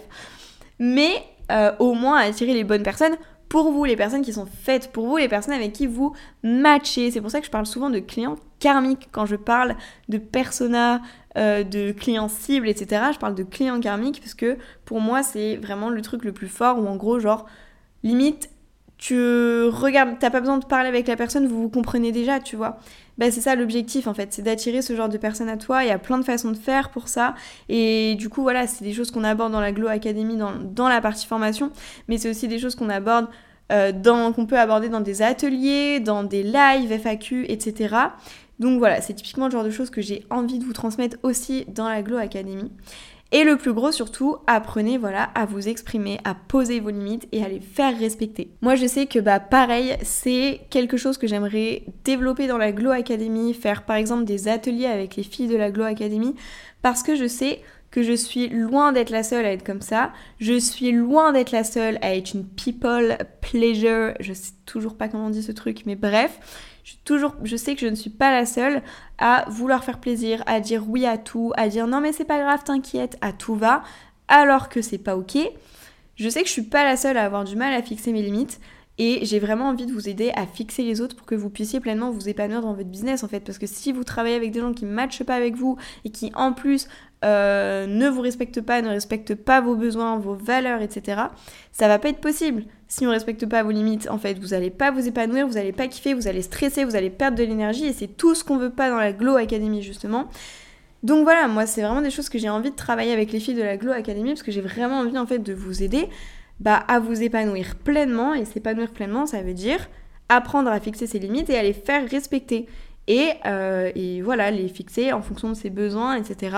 Mais euh, au moins attirer les bonnes personnes pour vous, les personnes qui sont faites pour vous, les personnes avec qui vous matchez. C'est pour ça que je parle souvent de clients karmiques quand je parle de persona, euh, de clients cibles, etc. Je parle de clients karmiques parce que pour moi, c'est vraiment le truc le plus fort où en gros, genre, limite, tu regardes, t'as pas besoin de parler avec la personne, vous vous comprenez déjà, tu vois. Ben, c'est ça l'objectif en fait, c'est d'attirer ce genre de personnes à toi. Il y a plein de façons de faire pour ça. Et du coup, voilà, c'est des choses qu'on aborde dans la Glow Academy, dans, la partie formation, mais c'est aussi des choses qu'on aborde euh, qu'on peut aborder dans des ateliers, dans des lives, FAQ, etc. Donc voilà, c'est typiquement le genre de choses que j'ai envie de vous transmettre aussi dans la Glow Academy. Et le plus gros surtout, apprenez voilà à vous exprimer, à poser vos limites et à les faire respecter. Moi je sais que bah pareil, c'est quelque chose que j'aimerais développer dans la Glow Academy, faire par exemple des ateliers avec les filles de la Glow Academy parce que je sais que je suis loin d'être la seule à être comme ça. Je suis loin d'être la seule à être une people pleasure. Je sais toujours pas comment on dit ce truc, mais bref. Je, toujours, je sais que je ne suis pas la seule à vouloir faire plaisir, à dire oui à tout, à dire non mais c'est pas grave, t'inquiète, à tout va, alors que c'est pas ok. Je sais que je suis pas la seule à avoir du mal à fixer mes limites. Et j'ai vraiment envie de vous aider à fixer les autres pour que vous puissiez pleinement vous épanouir dans votre business en fait. Parce que si vous travaillez avec des gens qui ne matchent pas avec vous et qui en plus euh, ne vous respectent pas, ne respectent pas vos besoins, vos valeurs, etc., ça va pas être possible. Si on ne respecte pas vos limites, en fait, vous n'allez pas vous épanouir, vous n'allez pas kiffer, vous allez stresser, vous allez perdre de l'énergie et c'est tout ce qu'on veut pas dans la Glow Academy justement. Donc voilà, moi c'est vraiment des choses que j'ai envie de travailler avec les filles de la Glow Academy parce que j'ai vraiment envie en fait de vous aider bah, à vous épanouir pleinement. Et s'épanouir pleinement, ça veut dire apprendre à fixer ses limites et à les faire respecter. Et, euh, et voilà, les fixer en fonction de ses besoins, etc.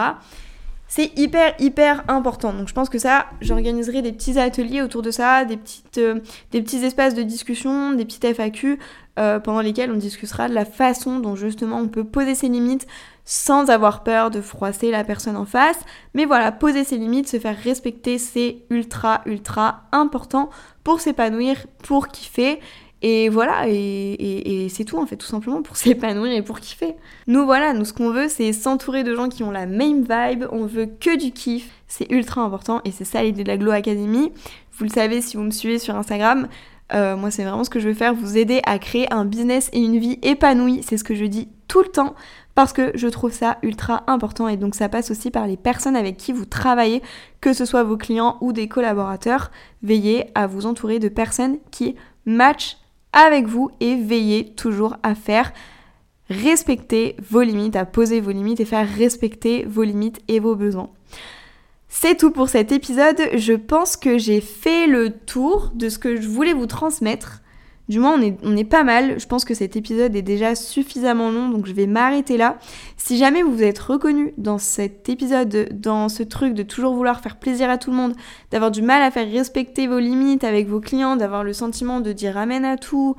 C'est hyper, hyper important. Donc je pense que ça, j'organiserai des petits ateliers autour de ça, des, euh, petits espaces de discussion, des petites FAQ euh, pendant lesquels on discutera de la façon dont justement on peut poser ses limites sans avoir peur de froisser la personne en face. Mais voilà, poser ses limites, se faire respecter, c'est ultra, ultra important pour s'épanouir, pour kiffer. Et voilà, et, c'est tout en fait, tout simplement pour s'épanouir et pour kiffer. Nous voilà, nous ce qu'on veut c'est s'entourer de gens qui ont la même vibe, on veut que du kiff, c'est ultra important et c'est ça l'idée de la Glow Academy. Vous le savez si vous me suivez sur Instagram, euh, moi c'est vraiment ce que je veux faire, vous aider à créer un business et une vie épanouie, c'est ce que je dis tout le temps parce que je trouve ça ultra important et donc ça passe aussi par les personnes avec qui vous travaillez, que ce soit vos clients ou des collaborateurs. Veillez à vous entourer de personnes qui matchent avec vous et veillez toujours à faire respecter vos limites, à poser vos limites et faire respecter vos limites et vos besoins. C'est tout pour cet épisode. Je pense que j'ai fait le tour de ce que je voulais vous transmettre. Du moins, on est, pas mal. Je pense que cet épisode est déjà suffisamment long, donc je vais m'arrêter là. Si jamais vous vous êtes reconnu dans cet épisode, dans ce truc de toujours vouloir faire plaisir à tout le monde, d'avoir du mal à faire respecter vos limites avec vos clients, d'avoir le sentiment de dire amen à tout,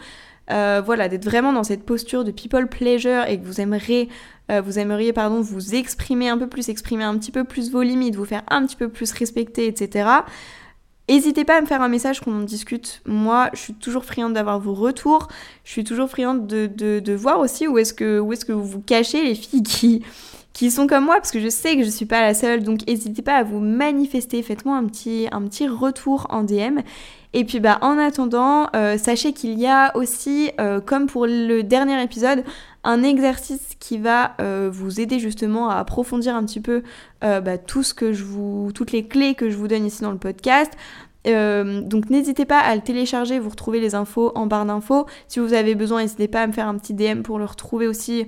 euh, voilà, d'être vraiment dans cette posture de people pleasure et que vous aimeriez, euh, vous aimeriez pardon, vous exprimer un peu plus, exprimer un petit peu plus vos limites, vous faire un petit peu plus respecter, etc. N'hésitez pas à me faire un message qu'on discute. Moi, je suis toujours friande d'avoir vos retours. Je suis toujours friande de, de, voir aussi où est-ce que, est que vous vous cachez, les filles qui, qui sont comme moi, parce que je sais que je ne suis pas la seule. Donc, n'hésitez pas à vous manifester. Faites-moi un petit, un petit retour en DM. Et puis bah en attendant, euh, sachez qu'il y a aussi, euh, comme pour le dernier épisode, un exercice qui va euh, vous aider justement à approfondir un petit peu bah, tout ce que je vous, toutes les clés que je vous donne ici dans le podcast. donc n'hésitez pas à le télécharger, vous retrouvez les infos en barre d'infos. Si vous avez besoin, n'hésitez pas à me faire un petit DM pour le retrouver aussi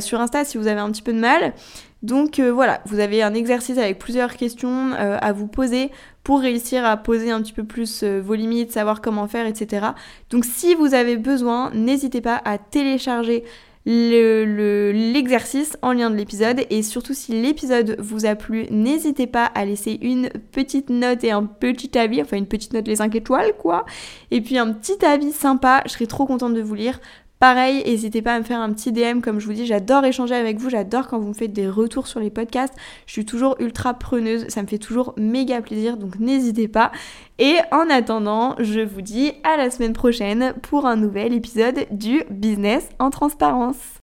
sur Insta si vous avez un petit peu de mal. Donc voilà, vous avez un exercice avec plusieurs questions à vous poser pour réussir à poser un petit peu plus euh, vos limites, savoir comment faire, etc. Donc si vous avez besoin, n'hésitez pas à télécharger l'exercice en lien de l'épisode. Et surtout si l'épisode vous a plu n'hésitez pas à laisser une petite note et un petit avis enfin une petite note les 5 étoiles quoi. Et puis un petit avis sympa je serais trop contente de vous lire Pareil, n'hésitez pas à me faire un petit DM, comme je vous dis, j'adore échanger avec vous, j'adore quand vous me faites des retours sur les podcasts, je suis toujours ultra preneuse, ça me fait toujours méga plaisir, donc n'hésitez pas. Et en attendant, je vous dis à la semaine prochaine pour un nouvel épisode du Business en transparence.